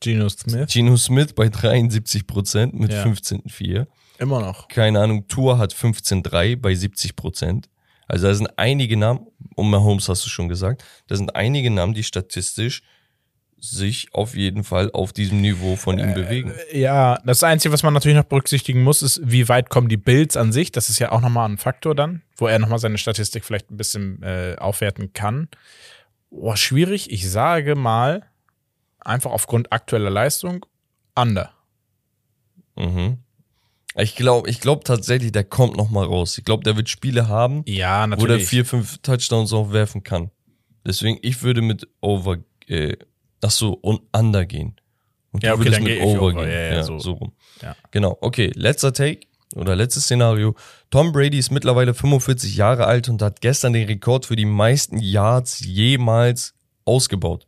S3: Geno Smith.
S2: Geno Smith bei 73 Prozent mit
S3: Ja.
S2: 15 4.
S3: Immer noch.
S2: keine Ahnung, Tour hat 15,3 bei 70 Prozent. Also da sind einige Namen, und Mahomes hast du schon gesagt, da sind einige Namen, die statistisch sich auf jeden Fall auf diesem Niveau von ihm bewegen.
S3: Ja, das Einzige, was man natürlich noch berücksichtigen muss, ist, wie weit kommen die Builds an sich. Das ist ja auch nochmal ein Faktor dann, wo er nochmal seine Statistik vielleicht ein bisschen äh, aufwerten kann. Boah, schwierig. Ich sage mal, einfach aufgrund aktueller Leistung, under.
S2: Mhm. Ich glaube ich glaub tatsächlich, der kommt noch mal raus. Ich glaube, der wird Spiele haben,
S3: Ja,
S2: wo der vier, fünf Touchdowns auch werfen kann. Deswegen, ich würde mit Over, äh, ach so, und Under gehen. Und
S3: Ja,
S2: du
S3: okay, dann
S2: mit
S3: gehe ich
S2: Over
S3: Over.
S2: gehen.
S3: Ja, ja, so.
S2: so rum.
S3: Ja.
S2: Genau, okay, letzter Take oder letztes Szenario. Tom Brady ist mittlerweile 45 Jahre alt und hat gestern den Rekord für die meisten Yards jemals ausgebaut.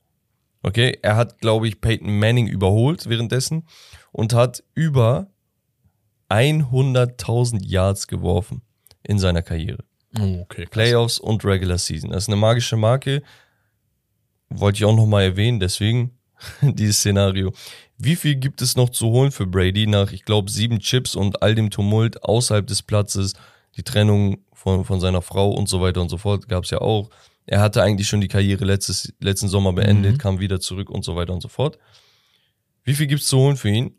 S2: Okay, er hat, glaube ich, Peyton Manning überholt währenddessen und hat über 100.000 Yards geworfen in seiner Karriere.
S3: Oh, okay.
S2: Playoffs und Regular Season. Das ist eine magische Marke. Wollte ich auch nochmal erwähnen, deswegen dieses Szenario. Wie viel gibt es noch zu holen für Brady nach, ich glaube, sieben Chips und all dem Tumult außerhalb des Platzes, die Trennung von, von seiner Frau und so weiter und so fort gab es ja auch. Er hatte eigentlich schon die Karriere letztes, letzten Sommer beendet,
S3: Mhm.
S2: kam wieder zurück und so weiter und so fort. Wie viel gibt's zu holen für ihn?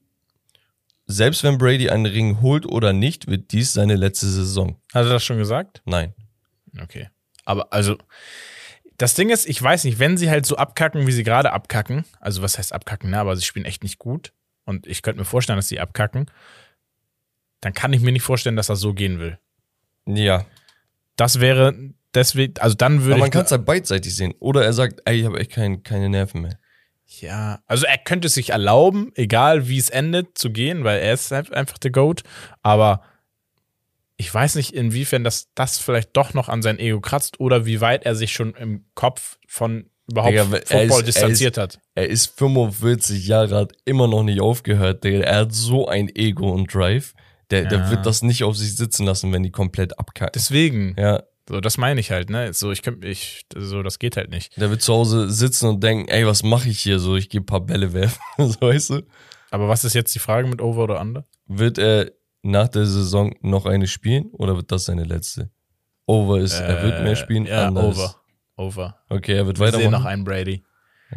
S2: Selbst wenn Brady einen Ring holt oder nicht, wird dies seine letzte Saison.
S3: Hat er das schon gesagt?
S2: Nein.
S3: Okay. Aber also, das Ding ist, ich weiß nicht, wenn sie halt so abkacken, wie sie gerade abkacken, also was heißt abkacken, ne, aber sie spielen echt nicht gut und ich könnte mir vorstellen, dass sie abkacken, dann kann ich mir nicht vorstellen, dass das so gehen will.
S2: Ja,
S3: Das wäre deswegen, also dann
S2: Aber
S3: würde
S2: man
S3: ich.
S2: kann es halt beidseitig sehen. Oder er sagt, ey, ich habe echt kein, keine Nerven mehr.
S3: Ja, also er könnte es sich erlauben, egal wie es endet, zu gehen, weil er ist halt einfach der Goat. Aber ich weiß nicht, inwiefern das, das vielleicht doch noch an sein Ego kratzt oder wie weit er sich schon im Kopf von überhaupt
S2: Digga,
S3: Football
S2: ist- er
S3: distanziert hat.
S2: Er ist 45 Jahre alt, immer noch nicht aufgehört. Digga. Er hat so ein Ego und Drive. Der, der
S3: Ja.
S2: wird das nicht auf sich sitzen lassen, wenn die komplett abkacken.
S3: Deswegen,
S2: ja,
S3: so das meine ich halt, ne? So, ich könnte, ich, so, das geht halt nicht.
S2: der wird zu Hause sitzen und denken, ey, was mache ich hier? So, ich gehe ein paar Bälle werfen. so, weißt du?
S3: Aber was ist jetzt die Frage mit Over oder Under?
S2: Wird er nach der Saison noch eine spielen oder wird das seine letzte? Over ist, er wird mehr spielen.
S3: Äh, Ja,
S2: Under ist-
S3: Over. Over.
S2: Okay, er wird
S3: Wir sehen noch
S2: weitermachen.
S3: einen Brady.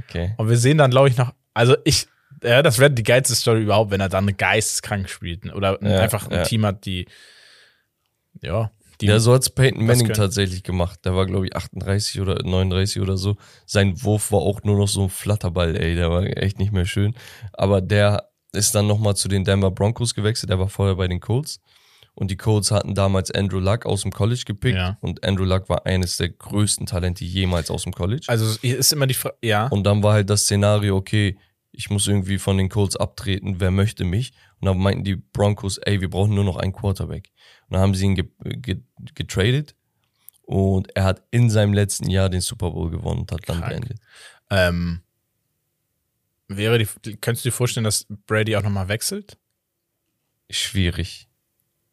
S2: Okay.
S3: Und wir sehen dann, glaube ich, noch, also ich, ja, das wäre die geilste Story überhaupt, wenn er dann geisteskrank spielt. ne? Oder
S2: Ja,
S3: einfach ein
S2: ja.
S3: Team hat, die, ja, die,
S2: Ja, so hat's Peyton
S3: Das
S2: Manning tatsächlich gemacht. Der war, glaube ich, 38 oder 39 oder so. Sein Wurf war auch nur noch so ein Flatterball, ey. Der war echt nicht mehr schön. Aber der ist dann nochmal zu den Denver Broncos gewechselt. Der war vorher bei den Colts. Und die Colts hatten damals Andrew Luck aus dem College gepickt.
S3: Ja.
S2: Und Andrew Luck war eines der größten Talente jemals aus dem College.
S3: also ist immer die Frage, ja.
S2: Und dann war halt das Szenario, okay, ich muss irgendwie von den Colts abtreten, wer möchte mich? Und dann meinten die Broncos, ey, wir brauchen nur noch einen Quarterback. Und dann haben sie ihn ge ge getradet und er hat in seinem letzten Jahr den Super Bowl gewonnen und hat dann
S3: Krank.
S2: beendet.
S3: Ähm, wäre die, könntest du dir vorstellen, dass Brady auch nochmal wechselt?
S2: Schwierig.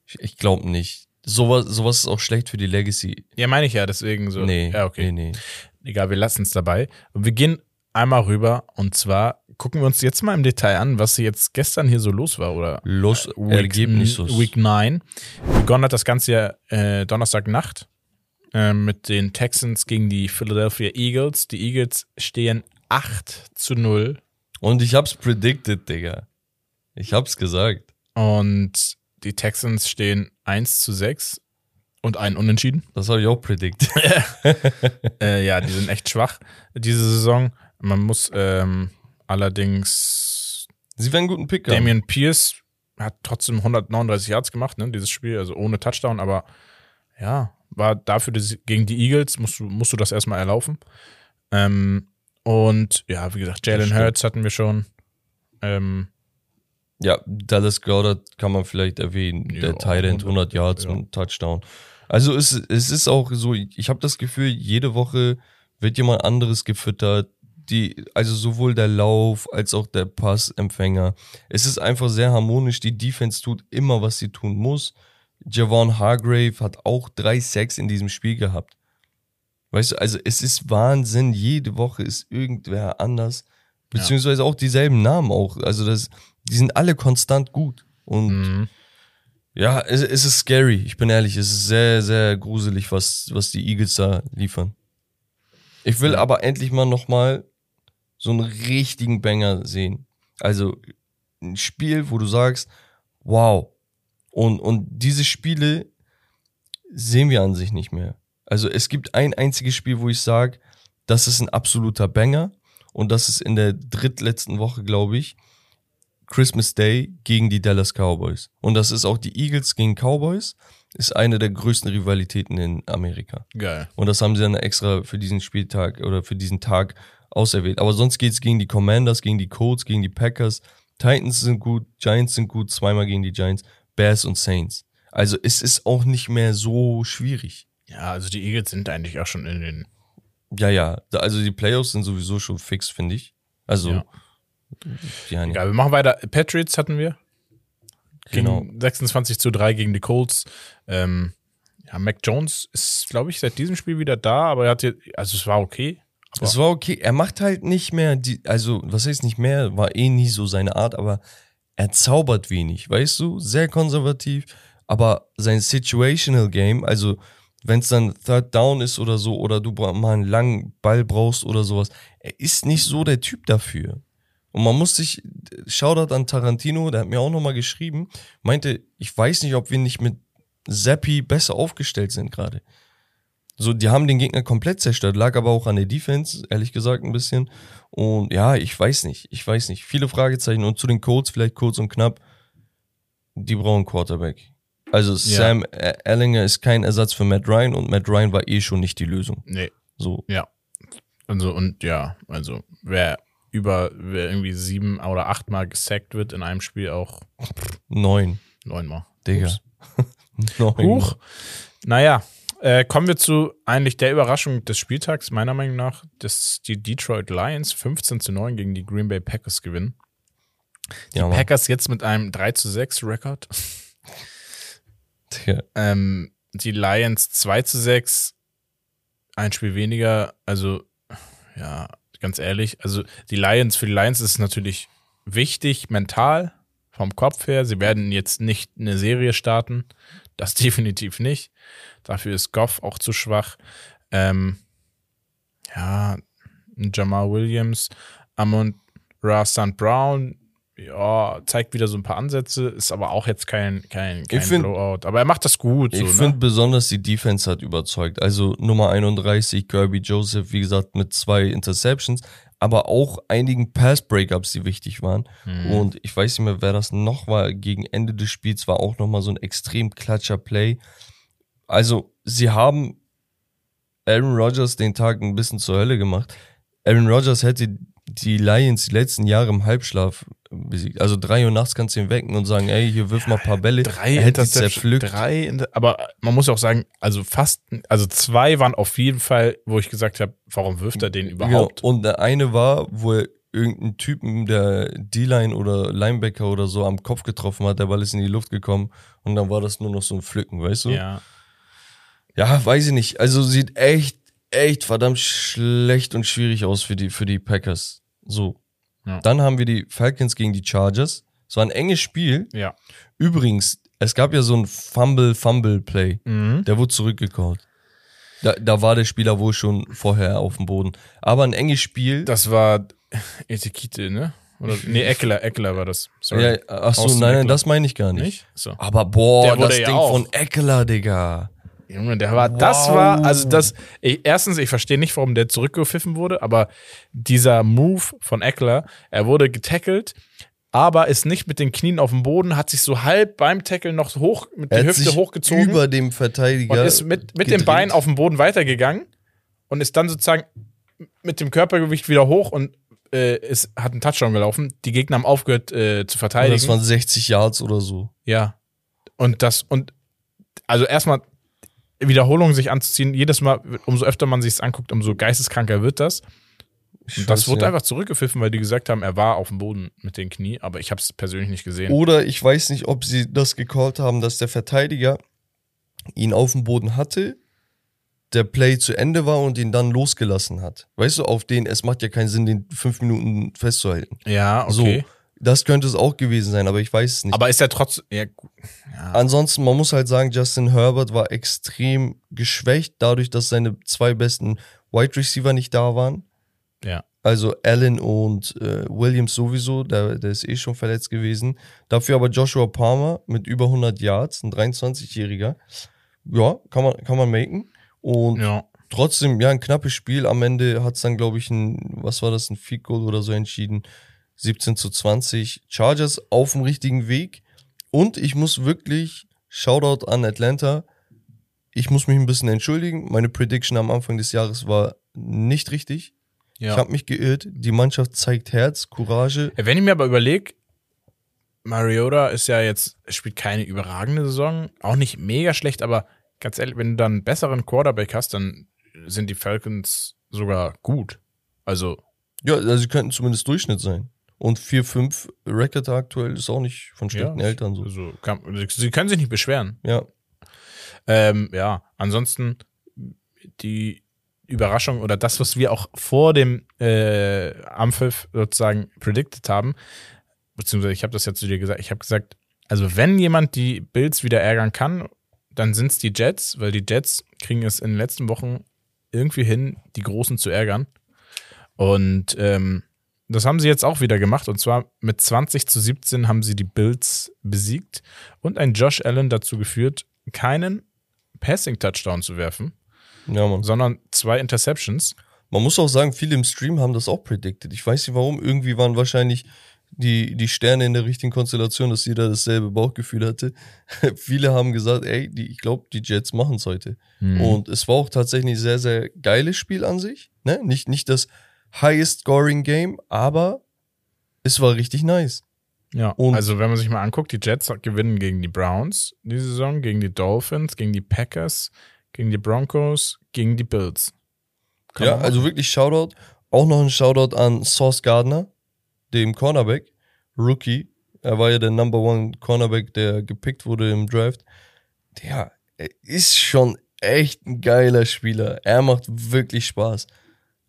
S2: Ich, ich glaube nicht. Sowas, sowas ist auch schlecht für die Legacy.
S3: Ja, meine ich ja, deswegen so.
S2: Nee,
S3: Ja, okay.
S2: nee, nee.
S3: Egal, wir lassen es dabei. Und wir gehen einmal rüber und zwar gucken wir uns jetzt mal im Detail an, was jetzt gestern hier so los war oder
S2: Los Ergebnisses.
S3: Week 9. Begonnen hat das Ganze ja äh, Donnerstagnacht äh, mit den Texans gegen die Philadelphia Eagles. Die Eagles stehen 8 zu 0
S2: Und ich hab's predicted, Digga. Ich hab's gesagt.
S3: und die Texans stehen 1 zu 6 und ein Unentschieden.
S2: Das habe ich auch predicted.
S3: Äh, ja, die sind echt schwach diese Saison. Man muss ähm, allerdings
S2: Sie werden einen guten Pick haben.
S3: Damian Pierce hat trotzdem 139 Yards gemacht, ne, dieses Spiel, also ohne Touchdown, aber ja, war dafür gegen die Eagles, musst du, musst du das erstmal erlaufen. Ähm, und ja, wie gesagt, Jalen. Hurts hatten wir schon. Ähm,
S2: Ja, Dallas Goddard kann man vielleicht erwähnen.
S3: Ja,
S2: der Tight End 100 Yards
S3: ja.
S2: und Touchdown. Also es, es ist auch so, ich habe das Gefühl, jede Woche wird jemand anderes gefüttert. Die, also sowohl der Lauf als auch der Passempfänger. Es ist einfach sehr harmonisch. Die Defense tut immer, was sie tun muss. Javon Hargrave hat auch drei Sacks in diesem Spiel gehabt. Weißt du, also es ist Wahnsinn. Jede Woche ist irgendwer anders. Beziehungsweise auch dieselben Namen auch. Also das, die sind alle konstant gut. Und
S3: mh,
S2: ja, es, es ist scary. Ich bin ehrlich, es ist sehr, sehr gruselig, was, was die Eagles da liefern. Ich will aber endlich mal nochmal so einen richtigen Banger sehen. Also ein Spiel, wo du sagst, wow. Und, und diese Spiele sehen wir an sich nicht mehr. Also es gibt ein einziges Spiel, wo ich sage, das ist ein absoluter Banger. Und das ist in der drittletzten Woche, glaube ich, Christmas Day gegen die Dallas Cowboys. Und das ist auch die Eagles gegen Cowboys. Ist eine der größten Rivalitäten in Amerika.
S3: geil.
S2: Und das haben sie dann extra für diesen Spieltag oder für diesen Tag auserwählt. Aber sonst geht's gegen die Commanders, gegen die Colts, gegen die Packers. Titans sind gut, Giants sind gut, zweimal gegen die Giants, Bears und Saints. Also es ist auch nicht mehr so schwierig.
S3: Ja, also die Eagles sind eigentlich auch schon in den.
S2: Ja, ja. Also die Playoffs sind sowieso schon fix, finde ich. Also,
S3: Ja.
S2: ja.
S3: Egal, wir machen weiter. Patriots hatten wir.
S2: Genau.
S3: Gegen 26 zu 3 gegen die Colts. Ähm, ja, Mac Jones ist, glaube ich, seit diesem Spiel wieder da, aber er hat jetzt, also es war okay.
S2: Es war okay. Er macht halt nicht mehr die, also was heißt nicht mehr, war eh nie so seine Art, aber er zaubert wenig, weißt du? Sehr konservativ, aber sein Situational Game, also wenn es dann Third Down ist oder so, oder du mal einen langen Ball brauchst oder sowas, er ist nicht so der Typ dafür. Und man muss sich, Shoutout an Tarantino, der hat mir auch nochmal geschrieben, meinte, ich weiß nicht, ob wir nicht mit Zappi besser aufgestellt sind gerade. So, die haben den Gegner komplett zerstört, lag aber auch an der Defense, ehrlich gesagt, ein bisschen. Und ja, ich weiß nicht, ich weiß nicht. Viele Fragezeichen und zu den Colts vielleicht kurz und knapp. Die brauchen Quarterback. Also Sam äh, Ellinger ist kein Ersatz für Matt Ryan und Matt Ryan war eh schon nicht die Lösung.
S3: nee,
S2: So,
S3: ja. Also, und ja, also wer über, wer irgendwie sieben oder achtmal gesackt wird in einem Spiel auch
S2: neun,
S3: neunmal.
S2: Digga. Neun.
S3: Huch. Naja, äh, kommen wir zu eigentlich der Überraschung des Spieltags, meiner Meinung nach, dass die Detroit Lions 15 zu 9 gegen die Green Bay Packers gewinnen. Die
S2: Ja.
S3: Packers jetzt mit einem 3 zu 6 Rekord. Ähm, die Lions 2 zu 6, ein Spiel weniger. Also, ja, ganz ehrlich, also die Lions, für die Lions ist es natürlich wichtig, mental, vom Kopf her. Sie werden jetzt nicht eine Serie starten. Das definitiv nicht. Dafür ist Goff auch zu schwach. Ähm, ja, Jamal Williams, Amon Ra St. Brown, ja, zeigt wieder so ein paar Ansätze, ist aber auch jetzt kein, kein, kein
S2: find-
S3: Blowout. Aber er macht das gut.
S2: Ich
S3: so,
S2: finde
S3: ne?
S2: besonders die Defense hat überzeugt. Also Nummer 31, Kirby Joseph, wie gesagt, mit zwei Interceptions, aber auch einigen Pass-Breakups, die wichtig waren.
S3: Mhm.
S2: Und ich weiß nicht mehr, wer das noch war. Gegen Ende des Spiels war auch nochmal so ein extrem klatscher Play. Also, sie haben Aaron Rodgers den Tag ein bisschen zur Hölle gemacht. Aaron Rodgers hätte die Lions die letzten Jahre im Halbschlaf besiegt. Also drei Uhr nachts kannst du ihn wecken und sagen, ey, hier wirf mal ein paar Bälle.
S3: drei
S2: er hätte zerpflückt.
S3: Drei, aber man muss auch sagen, also fast, also zwei waren auf jeden Fall, wo ich gesagt habe, warum wirft er den überhaupt?
S2: Ja, und der eine war, wo er irgendeinen Typen der D-Line oder Linebacker oder so am Kopf getroffen hat, der Ball ist in die Luft gekommen und dann war das nur noch so ein Pflücken, weißt du?
S3: Ja.
S2: Ja, weiß ich nicht. Also sieht echt, echt verdammt schlecht und schwierig aus für die, für die Packers. So.
S3: Ja.
S2: Dann haben wir die Falcons gegen die Chargers. Es war ein enges Spiel.
S3: Ja.
S2: Übrigens, es gab ja so ein Fumble-Fumble-Play.
S3: Mhm.
S2: Der wurde zurückgecallt. Da, da war der Spieler wohl schon vorher auf dem Boden. Aber ein enges Spiel.
S3: Das war Etikite, ne? Oder, nee, Eckler, Eckler war das. Sorry.
S2: Ja, ach so, nein, nein, das meine ich gar nicht.
S3: Nicht? So.
S2: Aber boah, das
S3: ja
S2: Ding
S3: auch.
S2: von Eckler, Digga.
S3: Junge, der war, das
S2: Wow.
S3: war, also das, ich, erstens, ich verstehe nicht, warum der zurückgepfiffen wurde, aber dieser Move von Eckler, er wurde getackelt, aber ist nicht mit den Knien auf dem Boden, hat sich so halb beim Tackle noch hoch, mit
S2: Er
S3: der Hüfte hochgezogen
S2: über dem Verteidiger.
S3: und ist mit, mit dem. Bein auf dem Boden weitergegangen und ist dann sozusagen mit dem Körpergewicht wieder hoch und äh, ist, hat einen Touchdown gelaufen. Die Gegner haben aufgehört äh, zu
S2: Und
S3: verteidigen.
S2: Das waren 60 Yards oder so.
S3: Ja. Und das, und also erstmal Wiederholungen sich anzuziehen, jedes Mal, umso öfter man sich es anguckt, umso geisteskranker wird das. Und das wurde
S2: ja.
S3: einfach zurückgepfiffen, weil die gesagt haben, er war auf dem Boden mit den Knie, aber ich habe es persönlich nicht gesehen.
S2: Oder ich weiß nicht, ob sie das gecallt haben, dass der Verteidiger ihn auf dem Boden hatte, der Play zu Ende war und ihn dann losgelassen hat. Weißt du, auf den, es macht ja keinen Sinn, den fünf Minuten festzuhalten.
S3: Ja, okay.
S2: So, das könnte es auch gewesen sein, aber ich weiß es nicht.
S3: Aber ist er trotzdem. Ja, gut.
S2: Ansonsten, man muss halt sagen, Justin Herbert war extrem geschwächt, dadurch, dass seine zwei besten Wide Receiver nicht da waren.
S3: ja.
S2: Also Allen und äh, Williams sowieso, der, der ist eh schon verletzt gewesen. Dafür aber Joshua Palmer mit über 100 Yards, ein 23-Jähriger. Ja, kann man, kann man maken. Und
S3: ja.
S2: trotzdem, ja, ein knappes Spiel. Am Ende hat es dann, glaube ich, ein, was war das, ein Field Goal oder so entschieden. 17 zu 20. Chargers auf dem richtigen Weg. Und ich muss wirklich, Shoutout an Atlanta, ich muss mich ein bisschen entschuldigen. Meine Prediction am Anfang des Jahres war nicht richtig. Ich
S3: ja.
S2: habe mich geirrt. Die Mannschaft zeigt Herz, Courage.
S3: Wenn ich mir aber überlege, Mariota ist ja jetzt, spielt keine überragende Saison, auch nicht mega schlecht, aber ganz ehrlich, wenn du dann einen besseren Quarterback hast, dann sind die Falcons sogar gut. Also,
S2: Ja, also sie könnten zumindest Durchschnitt sein. Und 4-5 Record aktuell ist auch nicht von schlechten
S3: Ja,
S2: Eltern so.
S3: Also, kann, sie können sich nicht beschweren.
S2: Ja,
S3: Ähm, ja, ansonsten die Überraschung oder das, was wir auch vor dem äh, Ampfiff sozusagen predicted haben, beziehungsweise ich habe das ja zu dir gesagt, ich habe gesagt, also wenn jemand die Bills wieder ärgern kann, dann sind es die Jets, weil die Jets kriegen es in den letzten Wochen irgendwie hin, die Großen zu ärgern. Und ähm, das haben sie jetzt auch wieder gemacht. Und zwar mit 20 zu 17 haben sie die Bills besiegt und ein Josh Allen dazu geführt, keinen Passing-Touchdown zu werfen,
S2: ja,
S3: sondern zwei Interceptions.
S2: Man muss auch sagen, viele im Stream haben das auch predicted. Ich weiß nicht warum. Irgendwie waren wahrscheinlich die, die Sterne in der richtigen Konstellation, dass jeder dasselbe Bauchgefühl hatte. viele haben gesagt, ey, die, ich glaube, die Jets machen es heute. Und es war auch tatsächlich ein sehr, sehr geiles Spiel an sich. Ne? Nicht, nicht das highest scoring Game, aber es war richtig nice.
S3: Ja,
S2: Und-
S3: also wenn man sich mal anguckt, die Jets gewinnen gegen die Browns die Saison, gegen die Dolphins, gegen die Packers, gegen die Broncos, gegen die Bills. Kann
S2: ja,
S3: man
S2: also wirklich Shoutout. Auch noch ein Shoutout an Sauce Gardner, dem Cornerback, Rookie. Er war ja der Number One Cornerback, der gepickt wurde im Draft. Der er ist schon echt ein geiler Spieler. Er macht wirklich Spaß.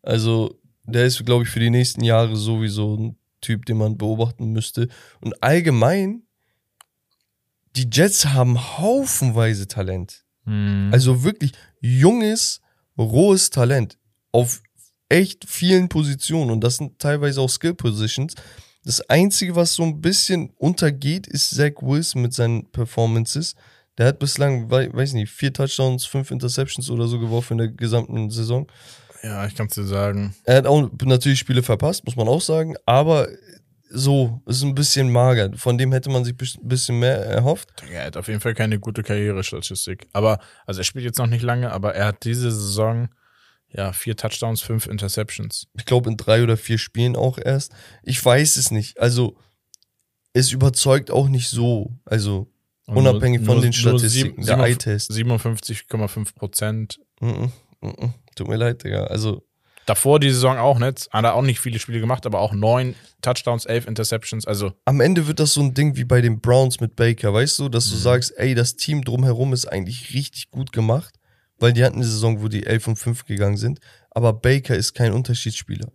S2: Also, der ist, glaube ich, für die nächsten Jahre sowieso ein Typ, den man beobachten müsste. Und allgemein, die Jets haben haufenweise Talent.
S3: Mhm.
S2: Also wirklich junges, rohes Talent auf echt vielen Positionen und das sind teilweise auch Skill Positions. Das Einzige, was so ein bisschen untergeht, ist Zach Wilson mit seinen Performances. Der hat bislang, wei- weiß nicht, vier Touchdowns, fünf Interceptions oder so geworfen in der gesamten Saison.
S3: Ja, ich kann es dir sagen.
S2: Er hat auch natürlich Spiele verpasst, muss man auch sagen, aber so, ist ein bisschen mager. Von dem hätte man sich ein bisschen mehr erhofft.
S3: Er hat auf jeden Fall keine gute Karrierestatistik. Aber, also er spielt jetzt noch nicht lange, aber er hat diese Saison ja vier Touchdowns, fünf Interceptions.
S2: Ich glaube, in drei oder vier Spielen auch erst. Ich weiß es nicht. Also, es überzeugt auch nicht so. Also, unabhängig
S3: nur-
S2: von
S3: nur-
S2: den
S3: nur
S2: Statistiken.
S3: sieben-
S2: der
S3: sieben-
S2: Eye-Test.
S3: 57,5 Prozent.
S2: Mhm. Tut mir leid, Digga. Also,
S3: Davor die Saison auch nicht. Hat er auch nicht viele Spiele gemacht, aber auch neun Touchdowns, elf Interceptions. Also,
S2: am Ende wird das so ein Ding wie bei den Browns mit Baker, weißt du? Dass du
S3: Mhm.
S2: sagst, ey, das Team drumherum ist eigentlich richtig gut gemacht, weil die hatten eine Saison, wo die 11 und 5 gegangen sind. Aber Baker ist kein Unterschiedsspieler.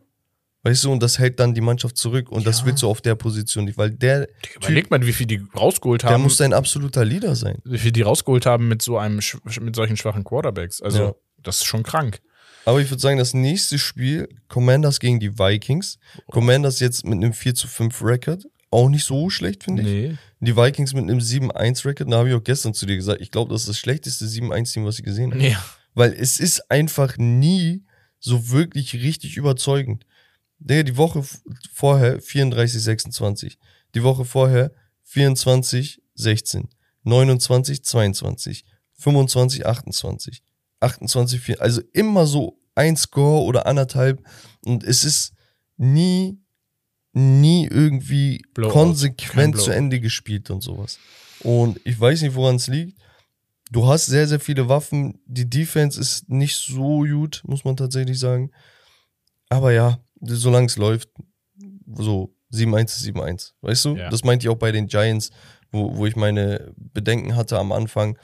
S2: Weißt du, und das hält dann die Mannschaft zurück und das
S3: Ja.
S2: willst du auf der Position nicht, weil der,
S3: überlegt mal, wie viel die rausgeholt
S2: der
S3: haben.
S2: muss ein absoluter Leader sein.
S3: wie viel die rausgeholt haben mit so einem, mit solchen schwachen Quarterbacks. Also,
S2: Ja.
S3: Das ist schon krank.
S2: Aber ich würde sagen, das nächste Spiel, Commanders gegen die Vikings. Commanders jetzt mit einem 4 zu 5 Record. Auch nicht so schlecht, finde ich.
S3: Nee.
S2: Die Vikings mit einem 7-1 Record. Da habe ich auch gestern zu dir gesagt, ich glaube, das ist das schlechteste 7-1-Team, was ich gesehen habe.
S3: Nee.
S2: Weil es ist einfach nie so wirklich richtig überzeugend. Digga, die Woche vorher 34, 26. Die Woche vorher 24, 16. 29, 22. 25, 28. 28, 4. Also immer so ein Score oder anderthalb. Und es ist nie, nie irgendwie
S3: Blowout.
S2: Konsequent zu Ende gespielt und sowas. Und ich weiß nicht, woran es liegt. Du hast sehr, sehr viele Waffen. Die Defense ist nicht so gut, muss man tatsächlich sagen. Aber ja, solange es läuft, so 7-1 ist 7-1. Weißt du?
S3: Ja.
S2: Das meinte ich auch bei den Giants, wo, wo ich meine Bedenken hatte am Anfang.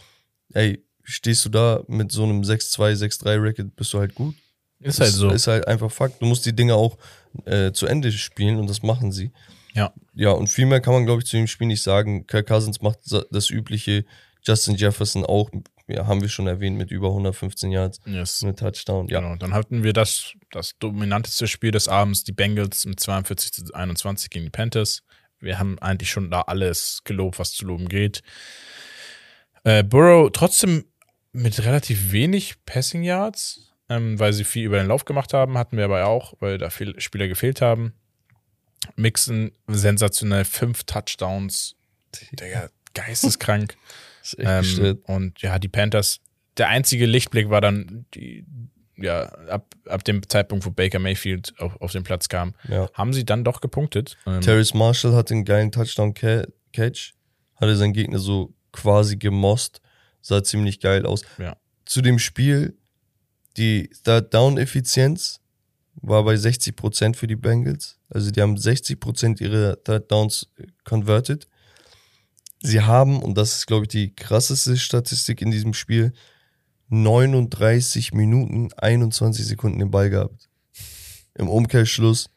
S2: Ey, stehst du da mit so einem 6-2, 6-3-Record, bist du halt gut.
S3: Ist halt so.
S2: Ist halt einfach Fakt. Du musst die Dinge auch äh, zu Ende spielen und das machen sie.
S3: Ja.
S2: Ja, und viel mehr kann man, glaube ich, zu dem Spiel nicht sagen. Kirk Cousins macht das übliche. Justin Jefferson auch, ja, haben wir schon erwähnt, mit über 115 Yards,
S3: Yes.
S2: eine Touchdown. Ja,
S3: Genau. Dann hatten wir das, das dominanteste Spiel des Abends, die Bengals mit 42 zu 21 gegen die Panthers. Wir haben eigentlich schon da alles gelobt, was zu loben geht. Äh, Burrow trotzdem mit relativ wenig Passing Yards, ähm, weil sie viel über den Lauf gemacht haben, hatten wir aber auch, weil da viele Spieler gefehlt haben. Mixen sensationell, fünf Touchdowns. Digga, geisteskrank. Ähm, und ja, die Panthers, der einzige Lichtblick war dann die, ja, ab, ab dem Zeitpunkt, wo Baker Mayfield auf, auf den Platz kam,
S2: Ja.
S3: haben sie dann doch gepunktet. Ähm,
S2: Terrace Marshall hatte einen geilen Touchdown-Catch, hatte seinen Gegner so quasi gemost, sah ziemlich geil aus.
S3: Ja.
S2: Zu dem Spiel, die Third-Down-Effizienz war bei 60% für die Bengals. Also die haben 60% ihrer Third Downs converted. Sie haben, und das ist, glaube ich, die krasseste Statistik in diesem Spiel, 39 Minuten, 21 Sekunden den Ball gehabt. Im Umkehrschluss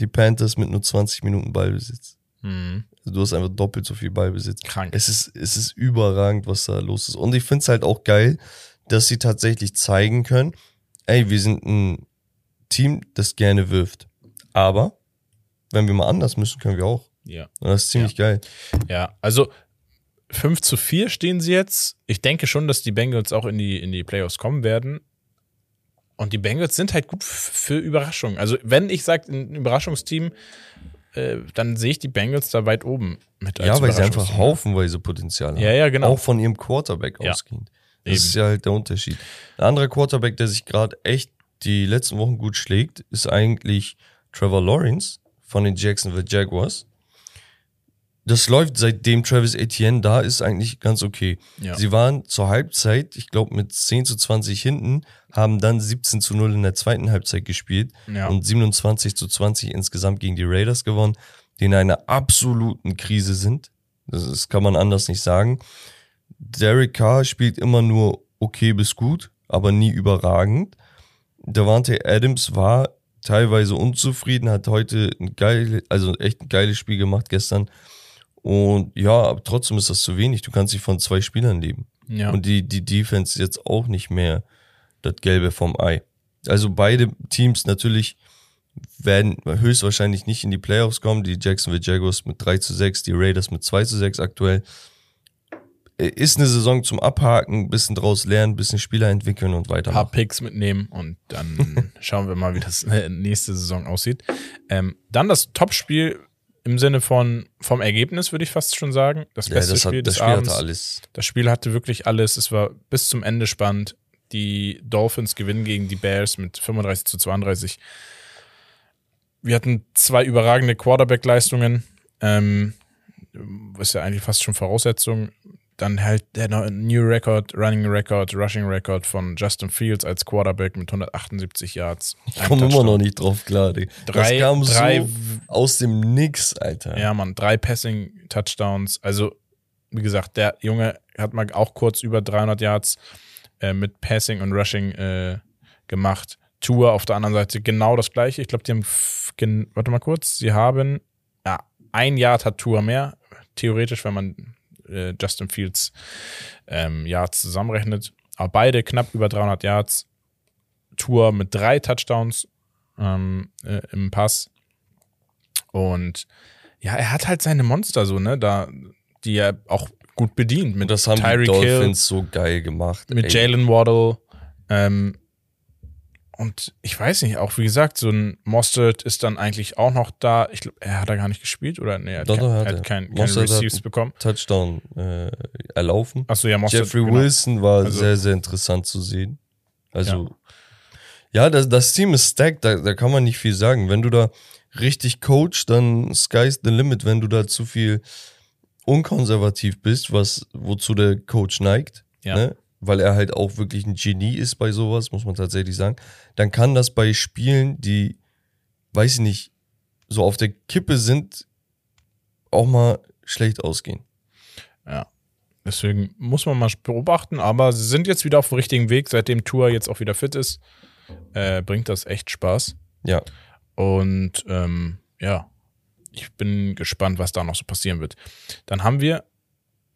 S2: die Panthers mit nur 20 Minuten Ballbesitz.
S3: Mhm.
S2: Du hast einfach doppelt so viel Ballbesitz.
S3: Krank.
S2: Es ist, es ist überragend, was da los ist. Und ich finde es halt auch geil, dass sie tatsächlich zeigen können, ey, wir sind ein Team, das gerne wirft. Aber wenn wir mal anders müssen, können wir auch.
S3: Ja.
S2: Und das ist ziemlich geil.
S3: Ja, also 5 zu 4 stehen sie jetzt. Ich denke schon, dass die Bengals auch in die, in die Playoffs kommen werden. Und die Bengals sind halt gut für Überraschungen. Also, wenn ich sage, ein Überraschungsteam, äh, dann sehe ich die Bengals da weit oben mit als
S2: Ja, weil sie einfach haufenweise Potenzial haben.
S3: Ja, ja, genau.
S2: Auch von ihrem Quarterback
S3: Ja.
S2: ausgehend. Das
S3: Eben.
S2: ist ja halt der Unterschied. Ein anderer Quarterback, der sich gerade echt die letzten Wochen gut schlägt, ist eigentlich Trevor Lawrence von den Jacksonville Jaguars. Das läuft seitdem Travis Etienne da ist eigentlich ganz okay.
S3: Ja.
S2: Sie waren zur Halbzeit, ich glaube mit 10 zu 20 hinten, haben dann 17 zu 0 in der zweiten Halbzeit gespielt
S3: Ja.
S2: und 27 zu 20 insgesamt gegen die Raiders gewonnen, die in einer absoluten Krise sind. Das, ist, kann man anders nicht sagen. Derek Carr spielt immer nur okay bis gut, aber nie überragend. Davante Adams war teilweise unzufrieden, hat heute ein geil, also echt ein geiles Spiel gemacht gestern. Und ja, aber trotzdem ist das zu wenig. Du kannst nicht von zwei Spielern leben.
S3: Ja.
S2: Und die, die Defense ist jetzt auch nicht mehr das Gelbe vom Ei. Also beide Teams natürlich werden höchstwahrscheinlich nicht in die Playoffs kommen. Die Jacksonville Jaguars mit 3 zu 6, die Raiders mit 2 zu 6 aktuell. Äh, Ist eine Saison zum Abhaken, bisschen draus lernen, bisschen Spieler entwickeln und
S3: ein paar. Picks mitnehmen und dann schauen wir mal, wie das äh, nächste Saison aussieht. Ähm, dann das Topspiel im Sinne von vom Ergebnis, würde ich fast schon sagen. Das
S2: Ja,
S3: beste
S2: das,
S3: Spiel
S2: hat, das
S3: des
S2: Spiel
S3: Abends.
S2: hatte alles.
S3: Das Spiel hatte wirklich alles. Es war bis zum Ende spannend. Die Dolphins gewinnen gegen die Bears mit 35 zu 32. Wir hatten zwei überragende Quarterback-Leistungen. Ähm, ist ja eigentlich fast schon Voraussetzung. Dann halt der New Record, Running Record, Rushing Record von Justin Fields als Quarterback mit 178 Yards.
S2: Ich komme immer noch nicht drauf klar. Digga.
S3: Drei-
S2: das kam
S3: drei-
S2: so aus dem Nix, Alter.
S3: Ja, Mann, drei Passing-Touchdowns. Also, wie gesagt, der Junge hat mal auch kurz über 300 Yards äh, mit Passing und Rushing äh, gemacht. Tour auf der anderen Seite genau das gleiche. Ich glaube, die haben, warte mal kurz, sie haben, ja, ein Yard hat Tour mehr. Theoretisch, wenn man äh, Justin Fields ähm, Yards zusammenrechnet. Aber beide knapp über 300 Yards. Tour mit drei Touchdowns ähm, äh, im Pass. Und ja, er hat halt seine Monster so, ne, da, die er auch gut bedient. Mit
S2: Und das haben die
S3: Tyreek
S2: Dolphins so geil gemacht.
S3: Hill, mit. Jalen Waddle. Ähm, und ich weiß nicht, auch wie gesagt, so ein Mostert ist dann eigentlich auch noch da. Ich glaube, er hat da gar nicht gespielt oder nee, er hat,
S2: Doch,
S3: kein, er hat
S2: er.
S3: kein, keine
S2: Mostert hat-
S3: Receives bekommen.
S2: Touchdown äh, erlaufen.
S3: Achso, ja, Mostert.
S2: Jeffrey
S3: genau.
S2: Wilson war
S3: Also-
S2: sehr, sehr interessant zu sehen. Also, ja, das, das Team ist stacked, da, da kann man nicht viel sagen. Wenn du da richtig coachst, dann sky's the limit. Wenn du da zu viel unkonservativ bist, was, wozu der Coach neigt,
S3: Ja.
S2: ne? Weil er halt auch wirklich ein Genie ist bei sowas, muss man tatsächlich sagen, dann kann das bei Spielen, die, weiß ich nicht, so auf der Kippe sind, auch mal schlecht ausgehen.
S3: Ja. Deswegen muss man mal beobachten, aber sie sind jetzt wieder auf dem richtigen Weg, seitdem Tour jetzt auch wieder fit ist. Äh, bringt das echt Spaß.
S2: Ja,
S3: Und ähm, ja, ich bin gespannt, was da noch so passieren wird. Dann haben wir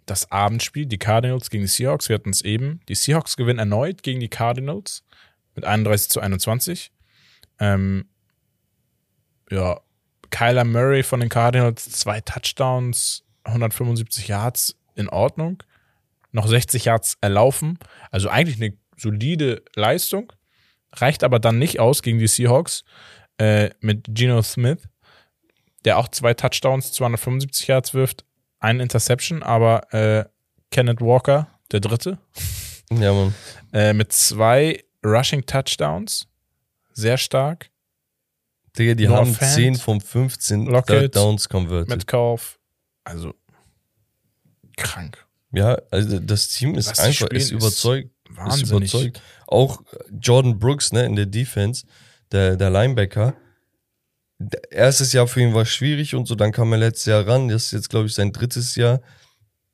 S3: das Abendspiel, die Cardinals gegen die Seahawks. Wir hatten es eben. Die Seahawks gewinnen erneut gegen die Cardinals mit 31 zu 21. Ähm, ja, Kyler Murray von den Cardinals, zwei Touchdowns, 175 Yards in Ordnung. Noch 60 Yards erlaufen. Also eigentlich eine solide Leistung. Reicht aber dann nicht aus gegen die Seahawks äh, mit Geno Smith, der auch zwei Touchdowns, 275 Yards wirft, eine Interception, aber äh, Kenneth Walker, der dritte,
S2: ja, Mann.
S3: äh, mit zwei Rushing Touchdowns, sehr stark.
S2: Digga, die
S3: North
S2: haben
S3: Fant,
S2: 10 von 15
S3: Lockett,
S2: Third Downs converted.
S3: Metcalf, also krank.
S2: ja, also das Team ist
S3: Was
S2: einfach, ist überzeugt. Ist
S3: Wahnsinnig.
S2: überzeugt. Auch Jordan Brooks, ne, in der Defense, der, der Linebacker, erstes Jahr für ihn war schwierig und so, dann kam er letztes Jahr ran, das ist jetzt, glaube ich, sein drittes Jahr.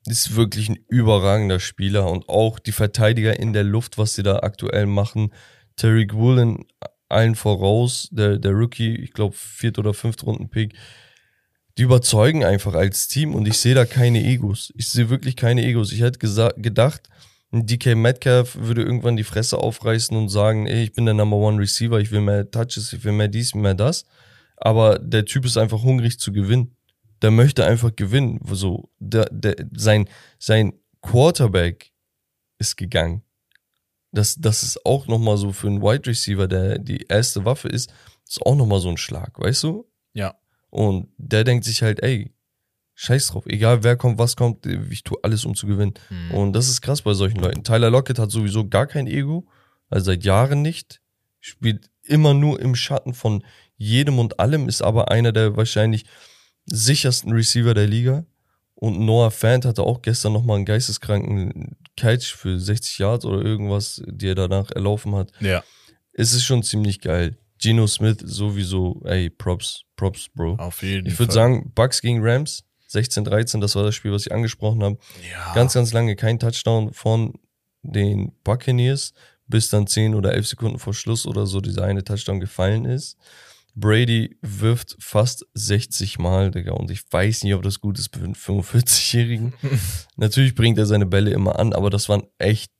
S2: Ist wirklich ein überragender Spieler und auch die Verteidiger in der Luft, was sie da aktuell machen. Terry Woolen allen voraus, der, der Rookie, ich glaube, viert oder fünft Runden-Pick, die überzeugen einfach als Team und ich sehe da keine Egos. Ich sehe wirklich keine Egos. Ich hätte gedacht, DK Metcalf würde irgendwann die Fresse aufreißen und sagen, ey, ich bin der Number One Receiver, ich will mehr Touches, ich will mehr dies, mehr das. Aber der Typ ist einfach hungrig zu gewinnen. Der möchte einfach gewinnen. So, der, der, sein, sein Quarterback ist gegangen. Das, das ist auch nochmal so für einen Wide Receiver, der die erste Waffe ist, ist auch nochmal so ein Schlag, weißt du?
S3: Ja.
S2: Und der denkt sich halt, ey, Scheiß drauf, egal wer kommt, was kommt, ich tue alles, um zu gewinnen. Mhm. Und das ist krass bei solchen Leuten. Tyler Lockett hat sowieso gar kein Ego, also seit Jahren nicht. Spielt immer nur im Schatten von jedem und allem, ist aber einer der wahrscheinlich sichersten Receiver der Liga. Und Noah Fant hatte auch gestern nochmal einen geisteskranken Catch für 60 Yards oder irgendwas, die er danach erlaufen hat.
S3: Ja.
S2: Es ist schon ziemlich geil. Geno Smith sowieso, ey, Props, Props, Bro.
S3: Auf jeden
S2: Fall. Ich würde sagen, Bucks gegen Rams, 16, 13, das war das Spiel, was ich angesprochen habe.
S3: Ja.
S2: Ganz, ganz lange kein Touchdown von den Buccaneers, bis dann 10 oder 11 Sekunden vor Schluss oder so dieser eine Touchdown gefallen ist. Brady wirft fast 60 Mal, Digga, und ich weiß nicht, ob das gut ist für einen 45-Jährigen. Natürlich bringt er seine Bälle immer an, aber das waren echt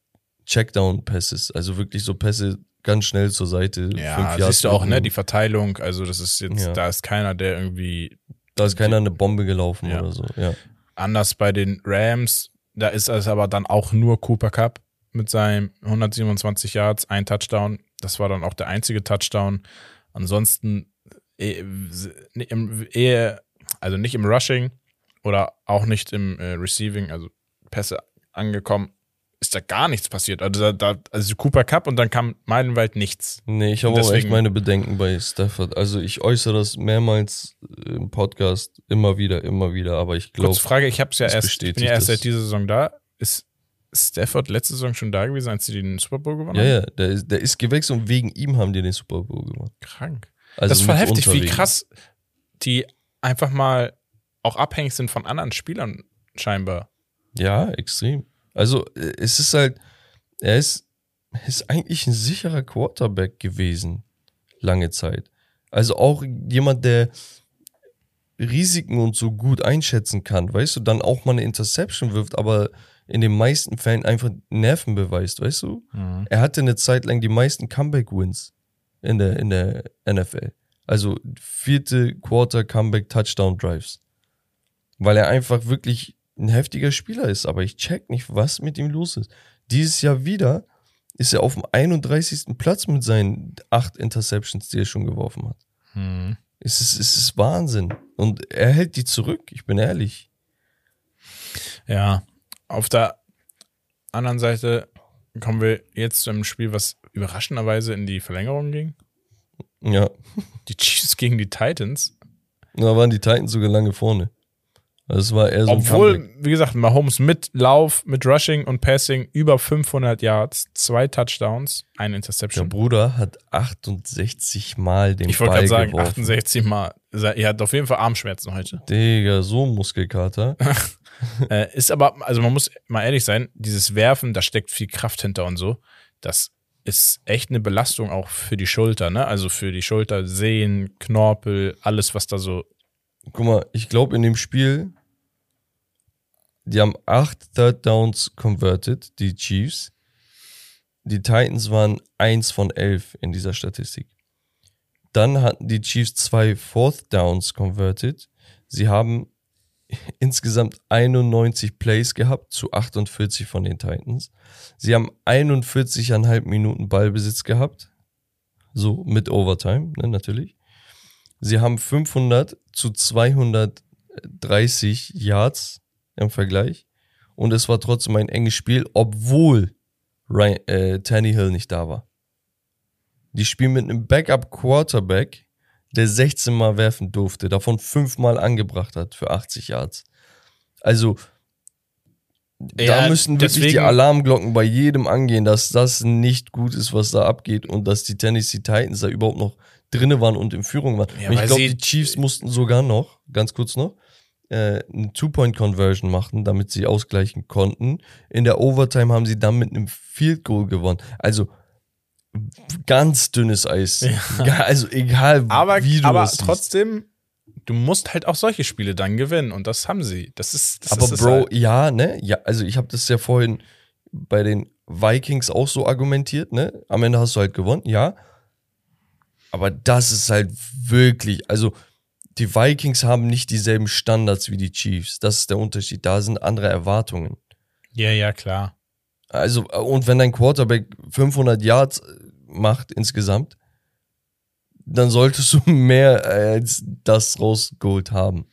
S2: Checkdown-Passes, also wirklich so Pässe ganz schnell zur Seite.
S3: Ja, siehst du auch, ne, die Verteilung, also das ist jetzt, ja. da ist keiner, der irgendwie
S2: da ist keiner eine Bombe gelaufen ja. oder so, ja.
S3: Anders bei den Rams, da ist es aber dann auch nur Cooper Cup mit seinem 127 Yards, ein Touchdown. Das war dann auch der einzige Touchdown. Ansonsten eher, eh, also nicht im Rushing oder auch nicht im äh, Receiving, also Pässe angekommen ist da gar nichts passiert. Also, da, da, also Cooper Cup und dann kam Meilenweit nichts.
S2: Nee, ich habe auch echt meine Bedenken bei Stafford. Also ich äußere das mehrmals im Podcast, immer wieder, immer wieder, aber ich glaube.
S3: Frage, ich habe es ja erst, ich bin ja erst seit dieser Saison da. Ist Stafford letzte Saison schon da gewesen, als sie den Super Bowl gewonnen
S2: haben? Ja, ja, der ist, der ist gewechselt und wegen ihm haben die den Super Bowl gewonnen.
S3: Krank. Also das ist voll heftig, wie krass die einfach mal auch abhängig sind von anderen Spielern scheinbar.
S2: Ja, extrem. Also äh, es ist halt, er ist, ist eigentlich ein sicherer Quarterback gewesen, lange Zeit. Also auch jemand, der Risiken und so gut einschätzen kann, weißt du, dann auch mal eine Interception wirft, aber in den meisten Fällen einfach Nerven beweist, weißt du? Mhm. Er hatte eine Zeit lang die meisten Comeback-Wins in der, in der NFL. Also vierte Quarter Comeback Touchdown Drives. Weil er einfach wirklich ein heftiger Spieler ist, aber ich check nicht, was mit ihm los ist. Dieses Jahr wieder ist er auf dem 31. Platz mit seinen acht Interceptions, die er schon geworfen hat. Hm. Es, ist, es ist Wahnsinn. Und er hält die zurück, ich bin ehrlich.
S3: Ja, auf der anderen Seite kommen wir jetzt zu einem Spiel, was überraschenderweise in die Verlängerung ging.
S2: Ja.
S3: Die Chiefs gegen die Titans.
S2: Da waren die Titans sogar lange vorne. Das war eher so
S3: Obwohl, wie gesagt, Mahomes mit Lauf, mit Rushing und Passing über 500 Yards, zwei Touchdowns, eine Interception.
S2: Der Bruder hat 68 Mal den
S3: ich Ball Ich wollte gerade sagen, 68 Mal. Er hat auf jeden Fall Armschmerzen heute.
S2: Digga, so ein Muskelkater.
S3: Äh, ist aber, also man muss mal ehrlich sein, dieses Werfen, da steckt viel Kraft hinter und so. Das ist echt eine Belastung auch für die Schulter, ne? Also für die Schulter, Sehen, Knorpel, alles, was da so
S2: guck mal, ich glaube in dem Spiel, die haben acht Third Downs converted, die Chiefs. Die Titans waren eins von elf in dieser Statistik. Dann hatten die Chiefs zwei Fourth Downs converted. Sie haben insgesamt 91 Plays gehabt zu 48 von den Titans. Sie haben 41,5 Minuten Ballbesitz gehabt. So mit Overtime, ne, natürlich. Sie haben 500 zu 230 Yards im Vergleich. Und es war trotzdem ein enges Spiel, obwohl Ryan, äh, Tannehill nicht da war. Die spielen mit einem Backup-Quarterback, der 16 Mal werfen durfte, davon 5 Mal angebracht hat für 80 Yards. Also, da
S3: Ja,
S2: müssen wirklich die Alarmglocken bei jedem angehen, dass das nicht gut ist, was da abgeht und dass die Tennessee Titans da überhaupt noch drinne waren und in Führung waren.
S3: Ja,
S2: ich glaube, die Chiefs mussten sogar noch, ganz kurz noch, äh, eine Two-Point-Conversion machen, damit sie ausgleichen konnten. In der Overtime haben sie dann mit einem Field Goal gewonnen. Also ganz dünnes Eis. Ja, Also egal,
S3: Aber,
S2: wie du
S3: aber
S2: das siehst.
S3: trotzdem, du musst halt auch solche Spiele dann gewinnen und das haben sie. Das ist, das
S2: Aber
S3: ist
S2: Bro,
S3: halt.
S2: ja, ne? Ja, also ich habe das ja vorhin bei den Vikings auch so argumentiert, ne? Am Ende hast du halt gewonnen, ja. Aber das ist halt wirklich, also die Vikings haben nicht dieselben Standards wie die Chiefs. Das ist der Unterschied. Da sind andere Erwartungen.
S3: Ja, ja, klar.
S2: Also, und wenn dein Quarterback 500 Yards macht insgesamt, dann solltest du mehr als das rausgeholt haben.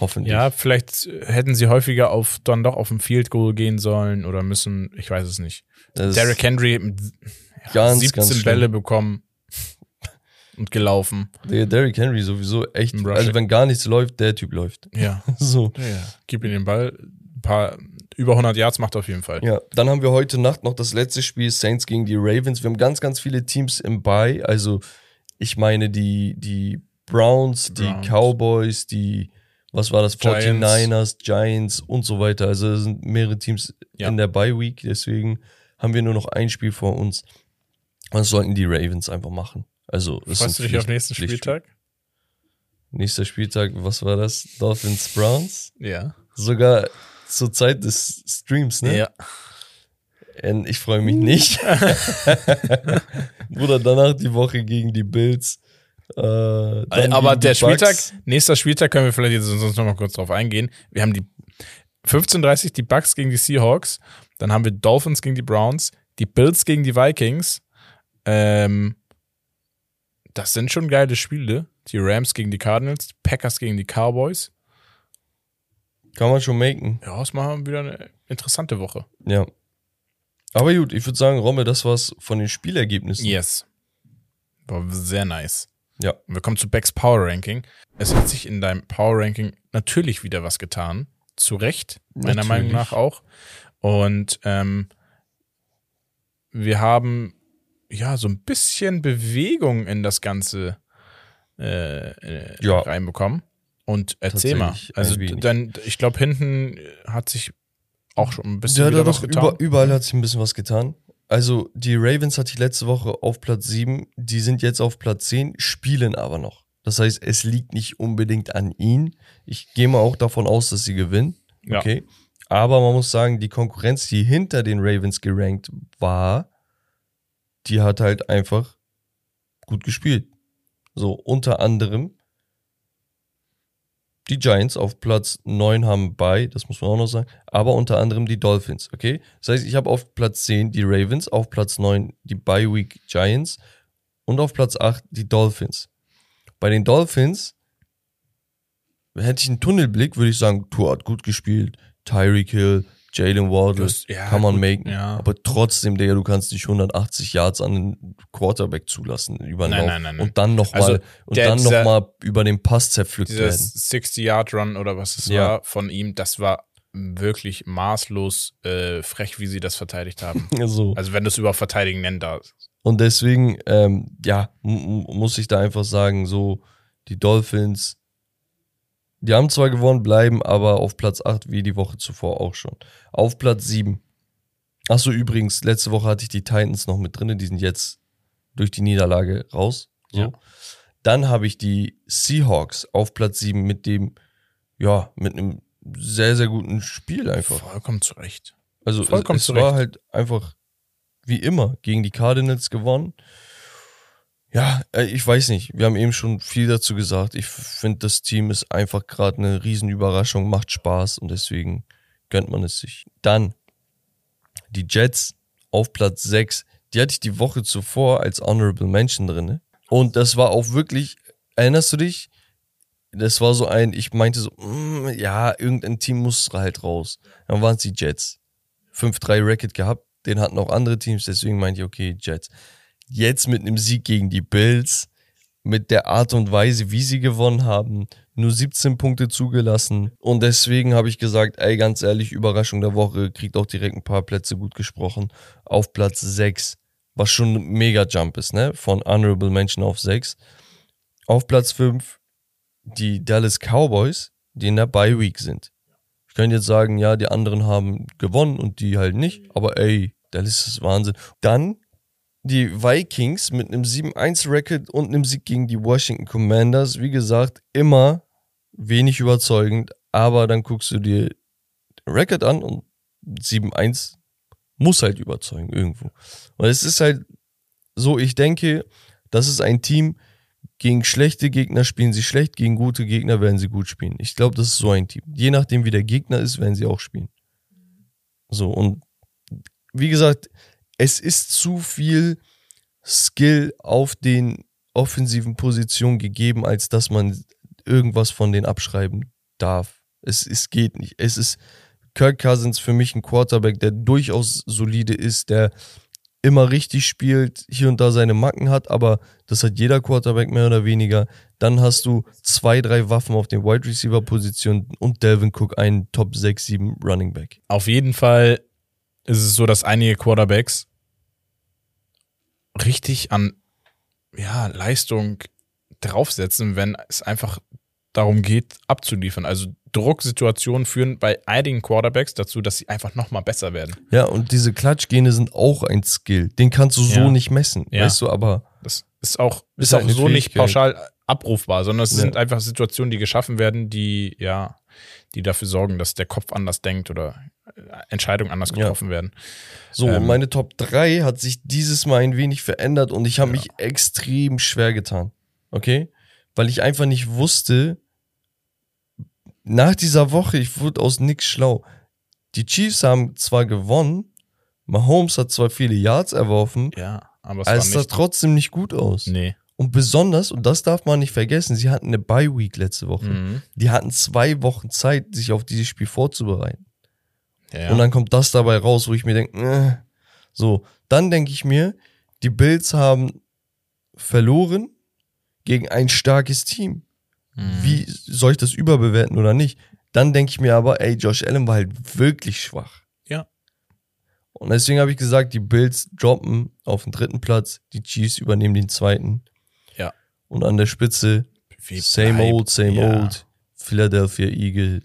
S2: Hoffentlich.
S3: Ja, vielleicht hätten sie häufiger auf dann doch auf ein Field Goal gehen sollen oder müssen, ich weiß es nicht.
S2: Das
S3: Derrick Henry mit ja,
S2: ganz,
S3: 17
S2: ganz schlimm.
S3: Bälle bekommen und gelaufen.
S2: Der Derrick Henry sowieso echt. Also wenn gar nichts läuft, der Typ läuft.
S3: Ja.
S2: So.
S3: ja. Gib ihm den Ball. Ein paar, über 100 Yards macht auf jeden Fall.
S2: Ja, dann haben wir heute Nacht noch das letzte Spiel Saints gegen die Ravens. Wir haben ganz, ganz viele Teams im Bye. Also ich meine die, die Browns, die
S3: Browns.
S2: Cowboys, die, was war das,
S3: Giants.
S2: 49ers, Giants und so weiter. Also es sind mehrere Teams
S3: Ja.
S2: in der Bye Week. Deswegen haben wir nur noch ein Spiel vor uns. Das sollten die Ravens einfach machen. Also es
S3: Freust du dich
S2: ein
S3: auf nächsten
S2: Pflicht-
S3: Spieltag?
S2: Nächster Spieltag, was war das? Dolphins Browns?
S3: Ja.
S2: Sogar zur Zeit des Streams, ne?
S3: Ja.
S2: Und ich freue mich nicht. Bruder, danach die Woche gegen die Bills. Äh, dann
S3: Aber
S2: die
S3: der Spieltag,
S2: Bucks.
S3: nächster Spieltag können wir vielleicht jetzt sonst noch mal kurz drauf eingehen. Wir haben die 15:30 die Bucks gegen die Seahawks, dann haben wir Dolphins gegen die Browns, die Bills gegen die Vikings. Ähm, das sind schon geile Spiele. Die Rams gegen die Cardinals, Packers gegen die Cowboys.
S2: Kann man schon machen.
S3: Ja, ist mal wieder eine interessante Woche.
S2: Ja. Aber gut, ich würde sagen, Rommel, das war's von den Spielergebnissen.
S3: Yes. War sehr nice.
S2: Ja.
S3: Wir kommen zu Becks Power Ranking. Es hat sich in deinem Power Ranking natürlich wieder was getan. Zu Recht, meiner
S2: Natürlich.
S3: Meinung nach auch. Und ähm, wir haben ja so ein bisschen Bewegung in das Ganze äh, äh,
S2: Ja.
S3: reinbekommen. Und erzähl mal. Also dann, ich glaube, hinten hat sich auch schon ein bisschen
S2: Ja,
S3: was getan.
S2: über, überall hat sich ein bisschen was getan. Also die Ravens hatte ich letzte Woche auf Platz 7, die sind jetzt auf Platz 10, spielen aber noch. Das heißt, es liegt nicht unbedingt an ihnen. Ich gehe mal auch davon aus, dass sie gewinnen.
S3: Ja.
S2: Okay. Aber man muss sagen, die Konkurrenz, die hinter den Ravens gerankt war, die hat halt einfach gut gespielt. So, unter anderem die Giants auf Platz 9 haben bei, das muss man auch noch sagen, aber unter anderem die Dolphins, okay? Das heißt, ich habe auf Platz 10 die Ravens, auf Platz 9 die Bye Week Giants und auf Platz 8 die Dolphins. Bei den Dolphins hätte ich einen Tunnelblick, würde ich sagen, Tour hat gut gespielt, Tyreek Hill, Jalen Waddle,
S3: Das- ja,
S2: kann man
S3: gut,
S2: machen.
S3: ja.
S2: Aber trotzdem, Digga, du kannst nicht 180 Yards an den Quarterback zulassen über den
S3: Nein,
S2: Lauf.
S3: nein, nein.
S2: Und dann nochmal
S3: Also,
S2: und dann noch mal über den Pass zerpflückt werden.
S3: 60-Yard-Run oder was es
S2: Ja.
S3: war von ihm, das war wirklich maßlos äh, frech, wie sie das verteidigt haben.
S2: So.
S3: also wenn du es überhaupt verteidigen nennen darfst.
S2: Und deswegen, ähm, ja, muss ich da einfach sagen, so, die Dolphins, die haben zwar gewonnen, bleiben aber auf Platz 8 wie die Woche zuvor auch schon. Auf Platz 7. Achso, übrigens, letzte Woche hatte ich die Titans noch mit drin, die sind jetzt durch die Niederlage raus. So.
S3: Ja.
S2: Dann habe ich die Seahawks auf Platz 7 mit dem, ja, mit einem sehr, sehr guten Spiel einfach.
S3: Vollkommen zurecht.
S2: Also
S3: Vollkommen
S2: es, es war halt einfach wie immer gegen die Cardinals gewonnen. Ja, äh, ich weiß nicht. Wir haben eben schon viel dazu gesagt. Ich finde, das Team ist einfach gerade eine Riesenüberraschung, macht Spaß und deswegen gönnt man es sich. Dann die Jets auf Platz 6. Die hatte ich die Woche zuvor als Honorable Mention drinne. Und das war auch wirklich, erinnerst du dich? Das war so ein, ich meinte so, mm, ja, irgendein Team muss halt raus. Dann waren es die Jets. 5-3 Racket gehabt, den hatten auch andere Teams, deswegen meinte ich, okay, Jets. Jetzt mit einem Sieg gegen die Bills, mit der Art und Weise, wie sie gewonnen haben, nur 17 Punkte zugelassen. Und deswegen habe ich gesagt, ey, ganz ehrlich, Überraschung der Woche, kriegt auch direkt ein paar Plätze gut gesprochen. Auf Platz 6, was schon ein mega Jump ist, ne? Von Honorable Mention auf 6. Auf Platz 5 die Dallas Cowboys, die in der Bye Week sind. Ich könnte jetzt sagen, ja, die anderen haben gewonnen und die halt nicht, aber ey, Dallas ist Wahnsinn. Dann die Vikings mit einem 7-1-Record und einem Sieg gegen die Washington Commanders. Wie gesagt, immer wenig überzeugend, aber dann guckst du dir den Record an und 7-1 muss halt überzeugen irgendwo. Und es ist halt so, ich denke, das ist ein Team, gegen schlechte Gegner spielen sie schlecht, gegen gute Gegner werden sie gut spielen. Ich glaube, das ist so ein Team. Je nachdem, wie der Gegner ist, werden sie auch spielen. So, und wie gesagt, es ist zu viel Skill auf den offensiven Positionen gegeben, als dass man irgendwas von denen abschreiben darf. Es, es geht nicht. Es ist Kirk Cousins für mich ein Quarterback, der durchaus solide ist, der immer richtig spielt, hier und da seine Macken hat, aber das hat jeder Quarterback mehr oder weniger. Dann hast du zwei, drei Waffen auf den Wide Receiver Positionen und Delvin Cook einen Top 6, 7 Running Back.
S3: Auf jeden Fall ist es so, dass einige Quarterbacks richtig an ja, Leistung draufsetzen, wenn es einfach darum geht, abzuliefern. Also Drucksituationen führen bei einigen Quarterbacks dazu, dass sie einfach nochmal besser werden.
S2: Ja, und diese Klatschgene sind auch ein Skill. Den kannst du so
S3: Ja.
S2: nicht messen.
S3: Ja.
S2: Weißt du, aber
S3: Das ist auch,
S2: Ist
S3: ist auch so nicht pauschal abrufbar, sondern es
S2: Ja.
S3: sind einfach Situationen, die geschaffen werden, die, ja, die dafür sorgen, dass der Kopf anders denkt oder Entscheidungen anders
S2: Ja.
S3: getroffen werden.
S2: so,
S3: Ähm.
S2: meine Top 3 hat sich dieses Mal ein wenig verändert und ich habe mich extrem schwer getan. Okay? Weil ich einfach nicht wusste, nach dieser Woche, ich wurde aus nix schlau. Die Chiefs haben zwar gewonnen, Mahomes hat zwar viele Yards erworfen,
S3: Ja, aber es
S2: aber es sah trotzdem nicht gut aus.
S3: Nee.
S2: Und besonders, und das darf man nicht vergessen, sie hatten eine Bye Week letzte Woche.
S3: Mhm.
S2: Die hatten zwei Wochen Zeit, sich auf dieses Spiel vorzubereiten.
S3: Ja.
S2: Und dann kommt das dabei raus, wo ich mir denke, äh. so, dann denke ich mir, die Bills haben verloren gegen ein starkes Team.
S3: Mhm.
S2: Wie soll ich das überbewerten oder nicht? Dann denke ich mir aber, ey, Josh Allen war halt wirklich schwach.
S3: Ja.
S2: Und deswegen habe ich gesagt, die Bills droppen auf den dritten Platz, die Chiefs übernehmen den zweiten.
S3: Ja.
S2: Und an der Spitze,
S3: Wie
S2: same old, same
S3: ja.
S2: old, Philadelphia Eagles.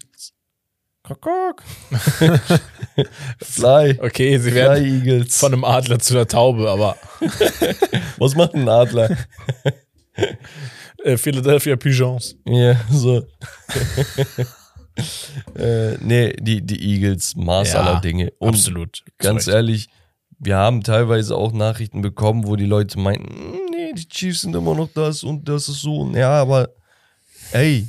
S2: Kokok. Fly.
S3: Okay, sie
S2: Fly
S3: werden
S2: Eagles.
S3: von einem Adler zu einer Taube, aber
S2: Was macht ein Adler?
S3: äh, Philadelphia Pigeons.
S2: Ja, so. äh, nee, die, die Eagles, Maß
S3: Ja,
S2: aller Dinge. Und
S3: Absolut.
S2: ganz
S3: Recht.
S2: ehrlich, wir haben teilweise auch Nachrichten bekommen, wo die Leute meinten, "Mm, nee, die Chiefs sind immer noch das und das ist so. Ja, aber ey,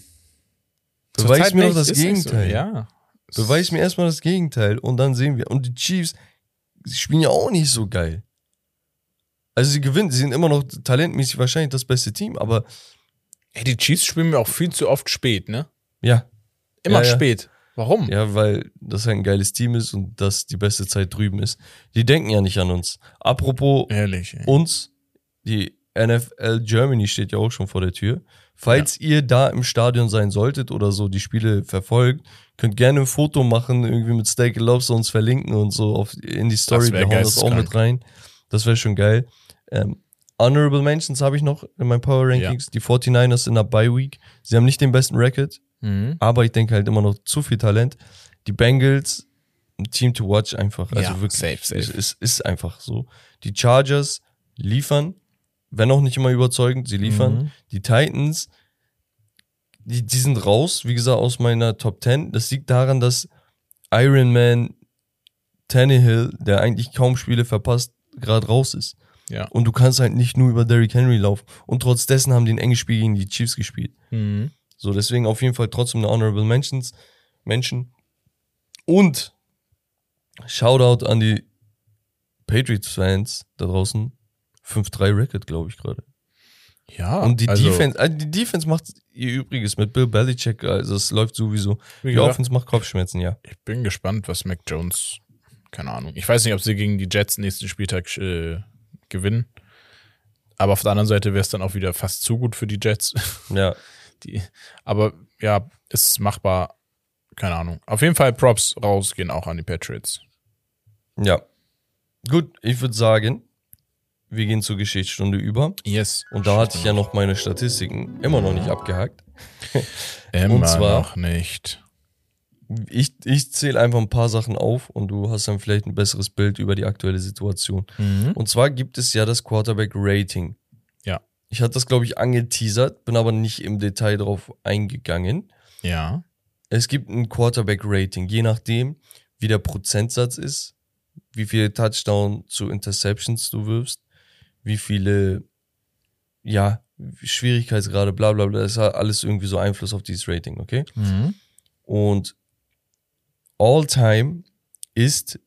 S2: beweis
S3: Zurzeit
S2: mir doch das
S3: nicht so,
S2: Gegenteil.
S3: Ja.
S2: Beweis mir erstmal das Gegenteil und dann sehen wir. Und die Chiefs, sie spielen ja auch nicht so geil. Also sie gewinnen, sie sind immer noch talentmäßig wahrscheinlich das beste Team, aber
S3: Ey, die Chiefs spielen mir auch viel zu oft spät, ne?
S2: ja,
S3: Immer
S2: Ja, ja.
S3: spät. Warum?
S2: Ja, weil das halt ein geiles Team ist und das die beste Zeit drüben ist. Die denken ja nicht an uns. Apropos
S3: Ehrlich.
S2: Uns, die NFL Germany steht ja auch schon vor der Tür. Falls ihr da im Stadion sein solltet oder so die Spiele verfolgt, könnt gerne ein Foto machen, irgendwie mit Steak and Lobster uns verlinken und so auf, in die Story. Wir hauen das auch mit rein. Das wäre schon geil. Ähm, Honorable Mentions habe ich noch in meinen Power Rankings. Die 49ers in der Bye Week. Sie haben nicht den besten Record,
S3: Mhm.
S2: aber ich denke halt immer noch zu viel Talent. Die Bengals, ein Team to watch einfach. Also
S3: Ja,
S2: wirklich.
S3: safe, safe.
S2: Es ist, ist einfach so. Die Chargers liefern, wenn auch nicht immer überzeugend, sie liefern.
S3: Mhm.
S2: Die Titans, die, die sind raus, wie gesagt, aus meiner Top 10. Das liegt daran, dass Iron Man Tannehill, der eigentlich kaum Spiele verpasst, gerade raus ist.
S3: Ja.
S2: Und du kannst halt nicht nur über Derrick Henry laufen. Und trotz dessen haben die ein enges Spiel gegen die Chiefs gespielt.
S3: Mhm.
S2: So, deswegen auf jeden Fall trotzdem eine Honorable Mentions, Menschen. Und Shoutout an die Patriots-Fans da draußen. 5-3 Record, glaube ich, gerade.
S3: Ja.
S2: Und die
S3: also,
S2: Defense, äh, die Defense macht ihr Übriges mit Bill Belichick, also es läuft sowieso.
S3: wie
S2: Die Offense macht Kopfschmerzen, ja.
S3: ich bin gespannt, was Mac Jones, keine Ahnung. Ich weiß nicht, ob sie gegen die Jets nächsten Spieltag äh, gewinnen. Aber auf der anderen Seite wäre es dann auch wieder fast zu gut für die Jets.
S2: Ja.
S3: Die, aber ja, ist machbar. Keine Ahnung. Auf jeden Fall Props rausgehen auch an die Patriots.
S2: Ja. Gut, ich würde sagen, wir gehen zur Geschichtsstunde über.
S3: Yes.
S2: Und da hatte ich ja noch meine Statistiken immer noch nicht abgehakt.
S3: Immer
S2: Und zwar-
S3: noch nicht.
S2: Ich, ich zähle einfach ein paar Sachen auf und du hast dann vielleicht ein besseres Bild über die aktuelle Situation.
S3: Mhm.
S2: Und zwar gibt es ja das Quarterback-Rating.
S3: Ja.
S2: Ich hatte das, glaube ich, angeteasert, bin aber nicht im Detail drauf eingegangen.
S3: Ja.
S2: Es gibt ein Quarterback-Rating, je nachdem, wie der Prozentsatz ist, wie viele Touchdown zu Interceptions du wirfst, wie viele, ja, Schwierigkeitsgrade, bla bla bla, das hat alles irgendwie so Einfluss auf dieses Rating, okay?
S3: Mhm.
S2: Und All-Time ist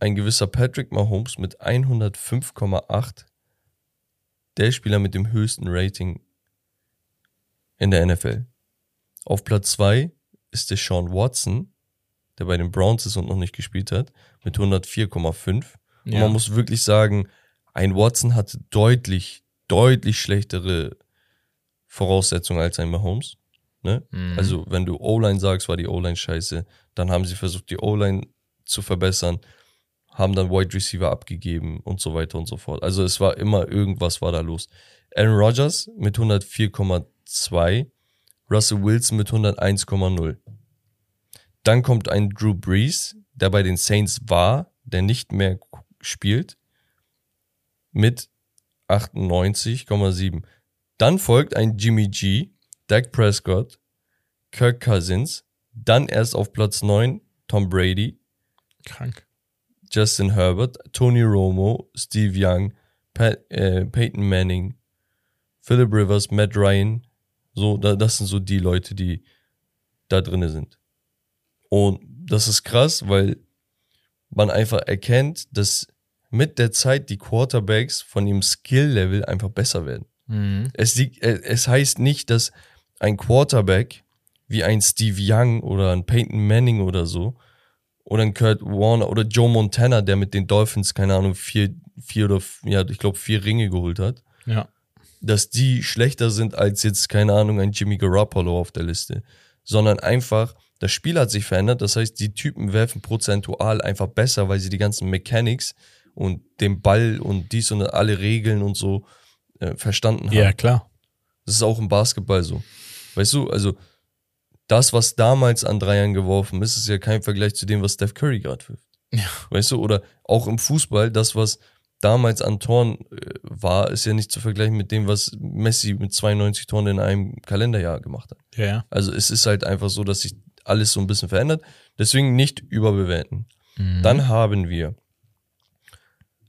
S2: ein gewisser Patrick Mahomes mit 105,8 der Spieler mit dem höchsten Rating in der NFL. Auf Platz 2 ist der Sean Watson, der bei den Browns ist und noch nicht gespielt hat, mit 104,5. Und
S3: Ja.
S2: man muss wirklich sagen, ein Watson hatte deutlich, deutlich schlechtere Voraussetzungen als ein Mahomes. Ne?
S3: Mhm.
S2: Also, wenn du O-Line sagst, war die O-Line scheiße. Dann haben sie versucht, die O-Line zu verbessern, haben dann Wide Receiver abgegeben und so weiter und so fort. Also, es war immer irgendwas war da los. Aaron Rodgers mit 104,2, Russell Wilson mit 101,0. Dann kommt ein Drew Brees, der bei den Saints war, der nicht mehr spielt, mit 98,7. Dann folgt ein Jimmy G, Dak Prescott, Kirk Cousins, dann erst auf Platz 9 Tom Brady,
S3: Krank.
S2: Justin Herbert, Tony Romo, Steve Young, Pat, äh, Peyton Manning, Philip Rivers, Matt Ryan. So, da, das sind so die Leute, die da drinne sind. Und das ist krass, weil man einfach erkennt, dass mit der Zeit die Quarterbacks von ihrem Skill-Level einfach besser werden.
S3: Mhm.
S2: Es, liegt, äh, es heißt nicht, dass ein Quarterback wie ein Steve Young oder ein Peyton Manning oder so oder ein Kurt Warner oder Joe Montana, der mit den Dolphins, keine Ahnung, vier, vier oder, ja, ich glaube, vier Ringe geholt hat,
S3: Ja.
S2: dass die schlechter sind als jetzt, keine Ahnung, ein Jimmy Garoppolo auf der Liste, sondern einfach, das Spiel hat sich verändert, das heißt, die Typen werfen prozentual einfach besser, weil sie die ganzen Mechanics und den Ball und dies und alle Regeln und so äh, verstanden haben.
S3: Ja, klar.
S2: Das ist auch im Basketball so. Weißt du, also das, was damals an Dreiern geworfen ist, ist ja kein Vergleich zu dem, was Steph Curry gerade wirft.
S3: Ja.
S2: Weißt du, oder auch im Fußball, das, was damals an Toren äh, war, ist ja nicht zu vergleichen mit dem, was Messi mit 92 Toren in einem Kalenderjahr gemacht hat.
S3: Ja.
S2: Also es ist halt einfach so, dass sich alles so ein bisschen verändert. Deswegen nicht überbewerten.
S3: Mhm.
S2: Dann haben wir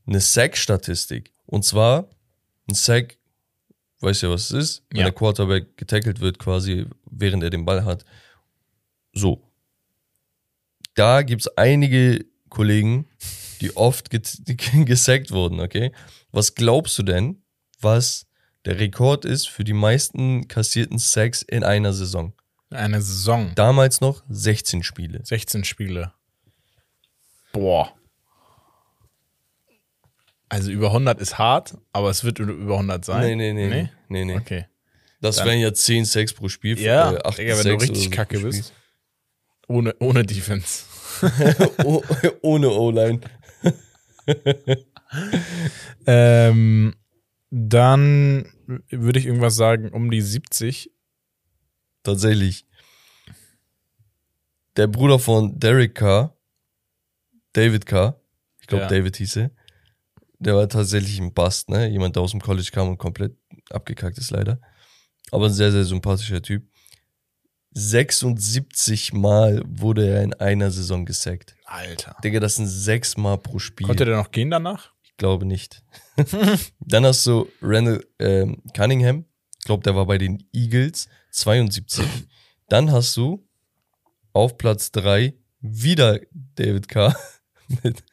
S2: eine Sack-Statistik. Und zwar ein Sack, weiß ja, was es ist, wenn
S3: Ja.
S2: der Quarterback getackelt wird, quasi, während er den Ball hat. So. Da gibt's einige Kollegen, die oft gesackt wurden, okay? Was glaubst du denn, was der Rekord ist für die meisten kassierten Sacks in einer Saison?
S3: Eine Saison.
S2: Damals noch 16 Spiele.
S3: 16 Spiele. Boah. Also über 100 ist hart, aber es wird über 100 sein.
S2: Nee, nee, nee. Nee, nee. nee.
S3: Okay.
S2: Das
S3: Dann-
S2: wären ja 10 Sacks pro Spiel.
S3: Ja,
S2: äh, acht
S3: Digga, wenn du richtig
S2: so
S3: kacke
S2: Spiel.
S3: bist. Ohne, ohne Defense.
S2: Oh, ohne O-Line.
S3: Ähm, dann würde ich irgendwas sagen, um die 70.
S2: Tatsächlich. Der Bruder von Derek Carr, David Carr, ich glaube
S3: Ja.
S2: David hieß er, der war tatsächlich ein Bast, ne? Jemand, der aus dem College kam und komplett abgekackt ist leider. Aber ein sehr, sehr sympathischer Typ. 76 Mal wurde er in einer Saison gesackt.
S3: Alter.
S2: Digga, das sind sechs Mal pro Spiel.
S3: Konnte der noch gehen danach?
S2: Ich glaube nicht. Dann hast du Randall ähm, Cunningham. Ich glaube, der war bei den Eagles 72. Dann hast du auf Platz 3 wieder David Carr mit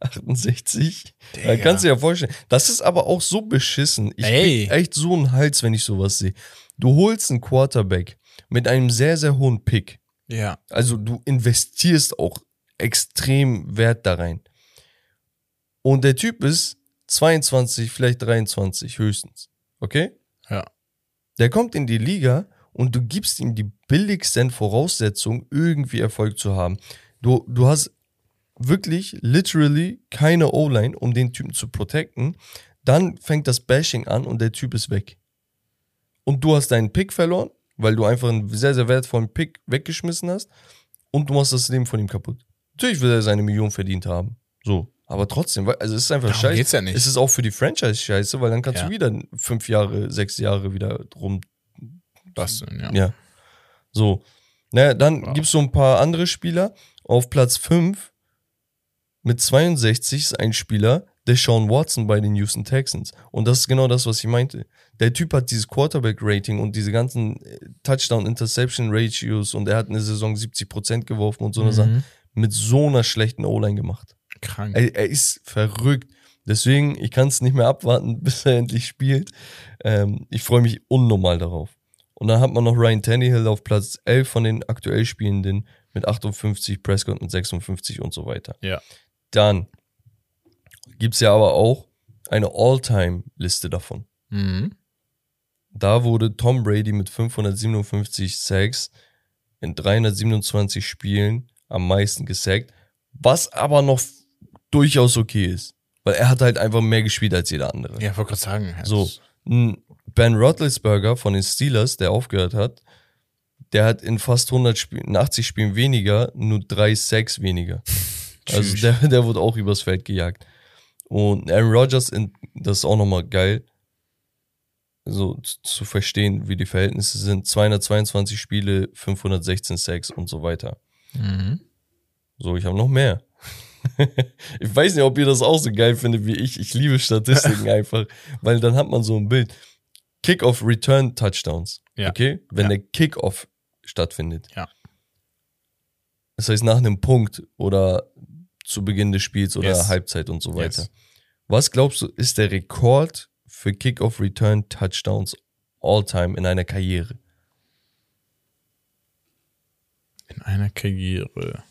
S2: 68. Da
S3: Digga.
S2: kannst du dir ja vorstellen. Das ist aber auch so beschissen. Ich
S3: Ey.
S2: echt so einen Hals, wenn ich sowas sehe. Du holst einen Quarterback mit einem sehr, sehr hohen Pick.
S3: Ja.
S2: Also du investierst auch extrem Wert da rein. Und der Typ ist 22, vielleicht 23 höchstens. Okay?
S3: Ja.
S2: Der kommt in die Liga und du gibst ihm die billigsten Voraussetzungen, irgendwie Erfolg zu haben. Du, du hast wirklich literally keine O-Line, um den Typen zu protecten. Dann fängt das Bashing an und der Typ ist weg. Und du hast deinen Pick verloren, weil du einfach einen sehr, sehr wertvollen Pick weggeschmissen hast. Und du machst das Leben von ihm kaputt. Natürlich will er seine Million verdient haben. So. Aber trotzdem, also es ist einfach
S3: Darum
S2: scheiße.
S3: geht's ja nicht.
S2: Es ist auch für die Franchise scheiße, weil dann kannst
S3: Ja.
S2: du wieder fünf Jahre, sechs Jahre wieder rum
S3: Basteln, ja.
S2: ja. So. Naja, dann
S3: Wow.
S2: gibt's so ein paar andere Spieler. Auf Platz 5 mit 62 ist ein Spieler, der Sean Watson bei den Houston Texans. Und das ist genau das, was ich meinte. Der Typ hat dieses Quarterback-Rating und diese ganzen äh, Touchdown-Interception-Ratios und er hat eine Saison 70% geworfen und so eine Sache
S3: Mhm.
S2: mit so einer schlechten O-Line gemacht.
S3: Krank.
S2: Er, er ist verrückt. Deswegen, ich kann es nicht mehr abwarten, bis er endlich spielt. Ähm, ich freue mich unnormal darauf. Und dann hat man noch Ryan Tannehill auf Platz 11 von den aktuell Spielenden mit 58, Prescott mit 56 und so weiter.
S3: Ja.
S2: Dann gibt's ja aber auch eine All-Time-Liste davon.
S3: Mhm.
S2: Da wurde Tom Brady mit 557 Sacks in 327 Spielen am meisten gesackt, was aber noch durchaus okay ist. Weil er hat halt einfach mehr gespielt als jeder andere.
S3: Ja, wollte gerade sagen. es-
S2: So, Ben Roethlisberger von den Steelers, der aufgehört hat, der hat in fast 100 Spielen, in 80 Spielen weniger, nur drei Sacks weniger. Also der, der wurde auch übers Feld gejagt. Und Aaron Rodgers, in, das ist auch nochmal geil, so zu verstehen, wie die Verhältnisse sind. 222 Spiele, 516 Sacks und so weiter.
S3: Mhm.
S2: So, ich habe noch mehr. ich weiß nicht, ob ihr das auch so geil findet wie ich. Ich liebe Statistiken einfach, weil dann hat man so ein Bild. Kickoff Return Touchdowns.
S3: Ja.
S2: Okay? Wenn
S3: Ja.
S2: der Kickoff stattfindet.
S3: Ja.
S2: Das heißt nach einem Punkt oder zu Beginn des Spiels oder
S3: Yes.
S2: Halbzeit und so weiter.
S3: Yes.
S2: Was glaubst du, ist der Rekord für Kickoff Return Touchdowns all time in einer Karriere?
S3: In einer Karriere.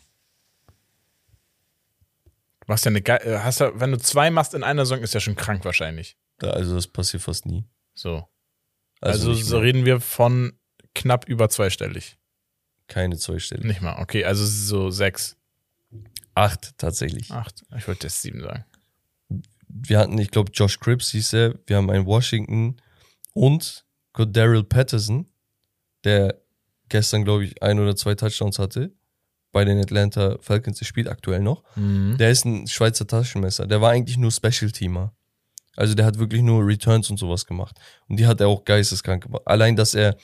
S3: Du machst ja eine geil, äh, hast ja, wenn du zwei machst in einer Saison, ist ja schon krank wahrscheinlich.
S2: Also das passiert fast nie.
S3: So. Also,
S2: nicht
S3: so reden wir von knapp über zweistellig.
S2: keine zweistellig.
S3: Nicht mal. Okay, also so sechs,
S2: Acht tatsächlich.
S3: acht. Ich wollte jetzt sieben sagen.
S2: wir hatten, ich glaube, Josh Cripps hieß er, wir haben einen Washington und Daryl Patterson, der gestern, glaube ich, ein oder zwei Touchdowns hatte bei den Atlanta Falcons, der spielt aktuell noch.
S3: Mhm.
S2: Der ist ein Schweizer Taschenmesser, der war eigentlich nur Special-Teamer. Also der hat wirklich nur Returns und sowas gemacht. Und die hat er auch geisteskrank gemacht. Allein, dass er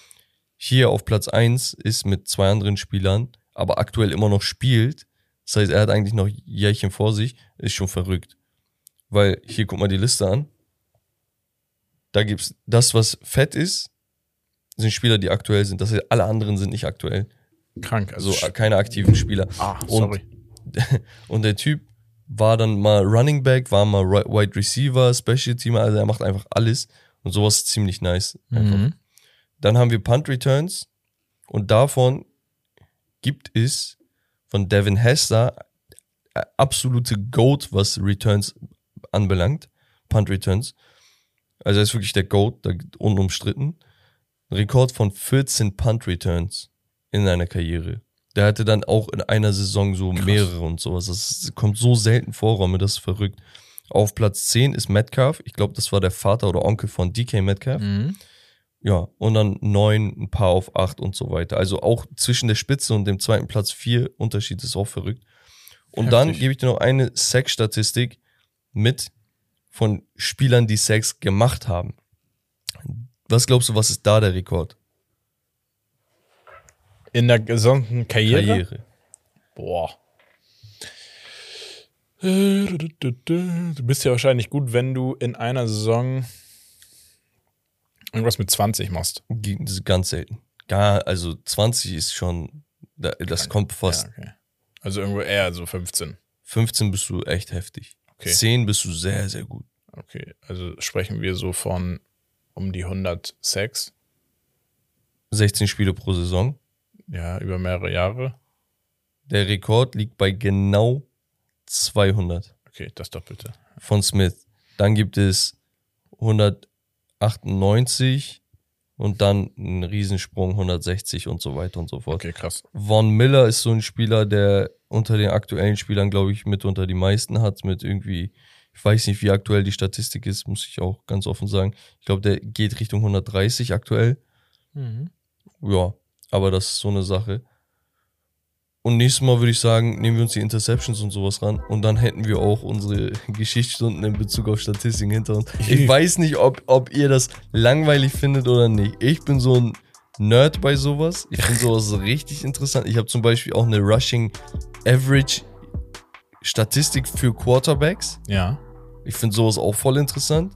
S2: hier auf Platz 1 ist mit zwei anderen Spielern, aber aktuell immer noch spielt, das heißt, er hat eigentlich noch Jährchen vor sich, ist schon verrückt. Weil hier guck mal die Liste an. Da gibt's das, was fett ist, sind Spieler, die aktuell sind. Das heißt, alle anderen sind nicht aktuell.
S3: Krank. Also
S2: Also keine aktiven Spieler.
S3: ah,
S2: und-
S3: sorry.
S2: Und der Typ war dann mal Running Back, war mal Wide Receiver, Special Teamer, also er macht einfach alles. Und sowas ist ziemlich nice.
S3: Mhm.
S2: Dann haben wir Punt Returns und davon gibt es von Devin Hester äh, absolute Goat, was Returns anbelangt. Punt Returns. Also er ist wirklich der Goat, da unumstritten. Rekord von 14 Punt Returns in seiner Karriere. Der hatte dann auch in einer Saison so
S3: Krass.
S2: mehrere und sowas. Das kommt so selten vor, Romme, das ist verrückt. Auf Platz 10 ist Metcalf. Ich glaube, das war der Vater oder Onkel von DK Metcalf.
S3: Mhm.
S2: Ja, und dann neun, ein paar auf acht und so weiter. Also auch zwischen der Spitze und dem zweiten Platz vier Unterschied ist auch verrückt. Und dann
S3: Heftig.
S2: gebe ich dir noch eine Sex-Statistik mit von Spielern, die Sex gemacht haben. Was glaubst du, was ist da der Rekord?
S3: In der gesamten Karriere?
S2: Karriere.
S3: Boah. Du bist ja wahrscheinlich gut, wenn du in einer Saison irgendwas mit 20 machst.
S2: Ganz selten. Gar, also 20 ist schon, da- das kommt fast.
S3: Ja, okay. Also irgendwo eher so 15.
S2: 15 bist du echt heftig.
S3: Okay.
S2: 10 bist du sehr, sehr gut.
S3: Okay, also sprechen wir so von um die 100 Sex.
S2: 16 Spiele pro Saison.
S3: Ja, über mehrere Jahre.
S2: Der Rekord liegt bei genau 200
S3: Okay, das Doppelte.
S2: von Smith. Dann gibt es 198 Und dann ein Riesensprung, 160 und so weiter und so fort.
S3: Okay, krass.
S2: Von Miller ist so ein Spieler, der unter den aktuellen Spielern, glaube ich, mitunter die meisten hat, mit irgendwie, ich weiß nicht, wie aktuell die Statistik ist, muss ich auch ganz offen sagen. Ich glaube, der geht Richtung 130 aktuell. Ja, aber das ist so eine Sache. Und nächstes Mal würde ich sagen, nehmen wir uns die Interceptions und sowas ran und dann hätten wir auch unsere Geschichtsstunden in Bezug auf Statistiken hinter uns. Ich weiß nicht, ob, ob ihr das langweilig findet oder nicht. Ich bin so ein Nerd bei sowas. Ich finde sowas richtig interessant. Ich habe zum Beispiel auch eine Rushing Average Statistik für Quarterbacks.
S3: Ja.
S2: Ich finde sowas auch voll interessant.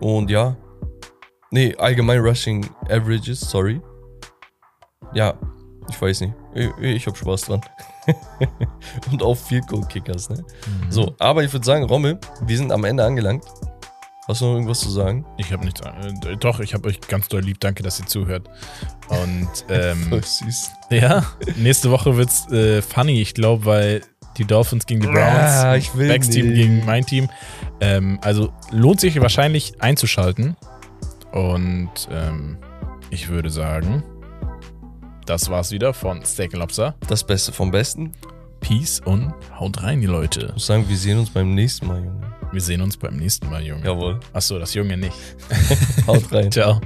S2: Und ja. Nee, allgemein Rushing Averages, sorry. Ja, ich weiß nicht. Ich, ich hab Spaß dran. Und auch Field Goal Kickers, ne? So, aber ich würde sagen, Rommel, wir sind am Ende angelangt. Hast du noch irgendwas zu sagen?
S3: Ich habe nichts. Äh, doch, ich habe euch ganz doll lieb. Danke, dass ihr zuhört. Und ähm,
S2: Voll süß.
S3: ja, nächste Woche wird's äh, funny, ich glaube, weil die Dolphins gegen die Browns,
S2: Ah, ich will
S3: Becks Team gegen mein Team. Ähm, also lohnt sich wahrscheinlich einzuschalten. Und ähm, ich würde sagen, das war's wieder von Steak Lobster.
S2: Das Beste vom Besten.
S3: Peace und haut rein, die Leute.
S2: Ich muss sagen, wir sehen uns beim nächsten Mal, Junge.
S3: Wir sehen uns beim nächsten Mal, Junge.
S2: Jawohl.
S3: Achso, das Junge nicht.
S2: Haut rein.
S3: Ciao.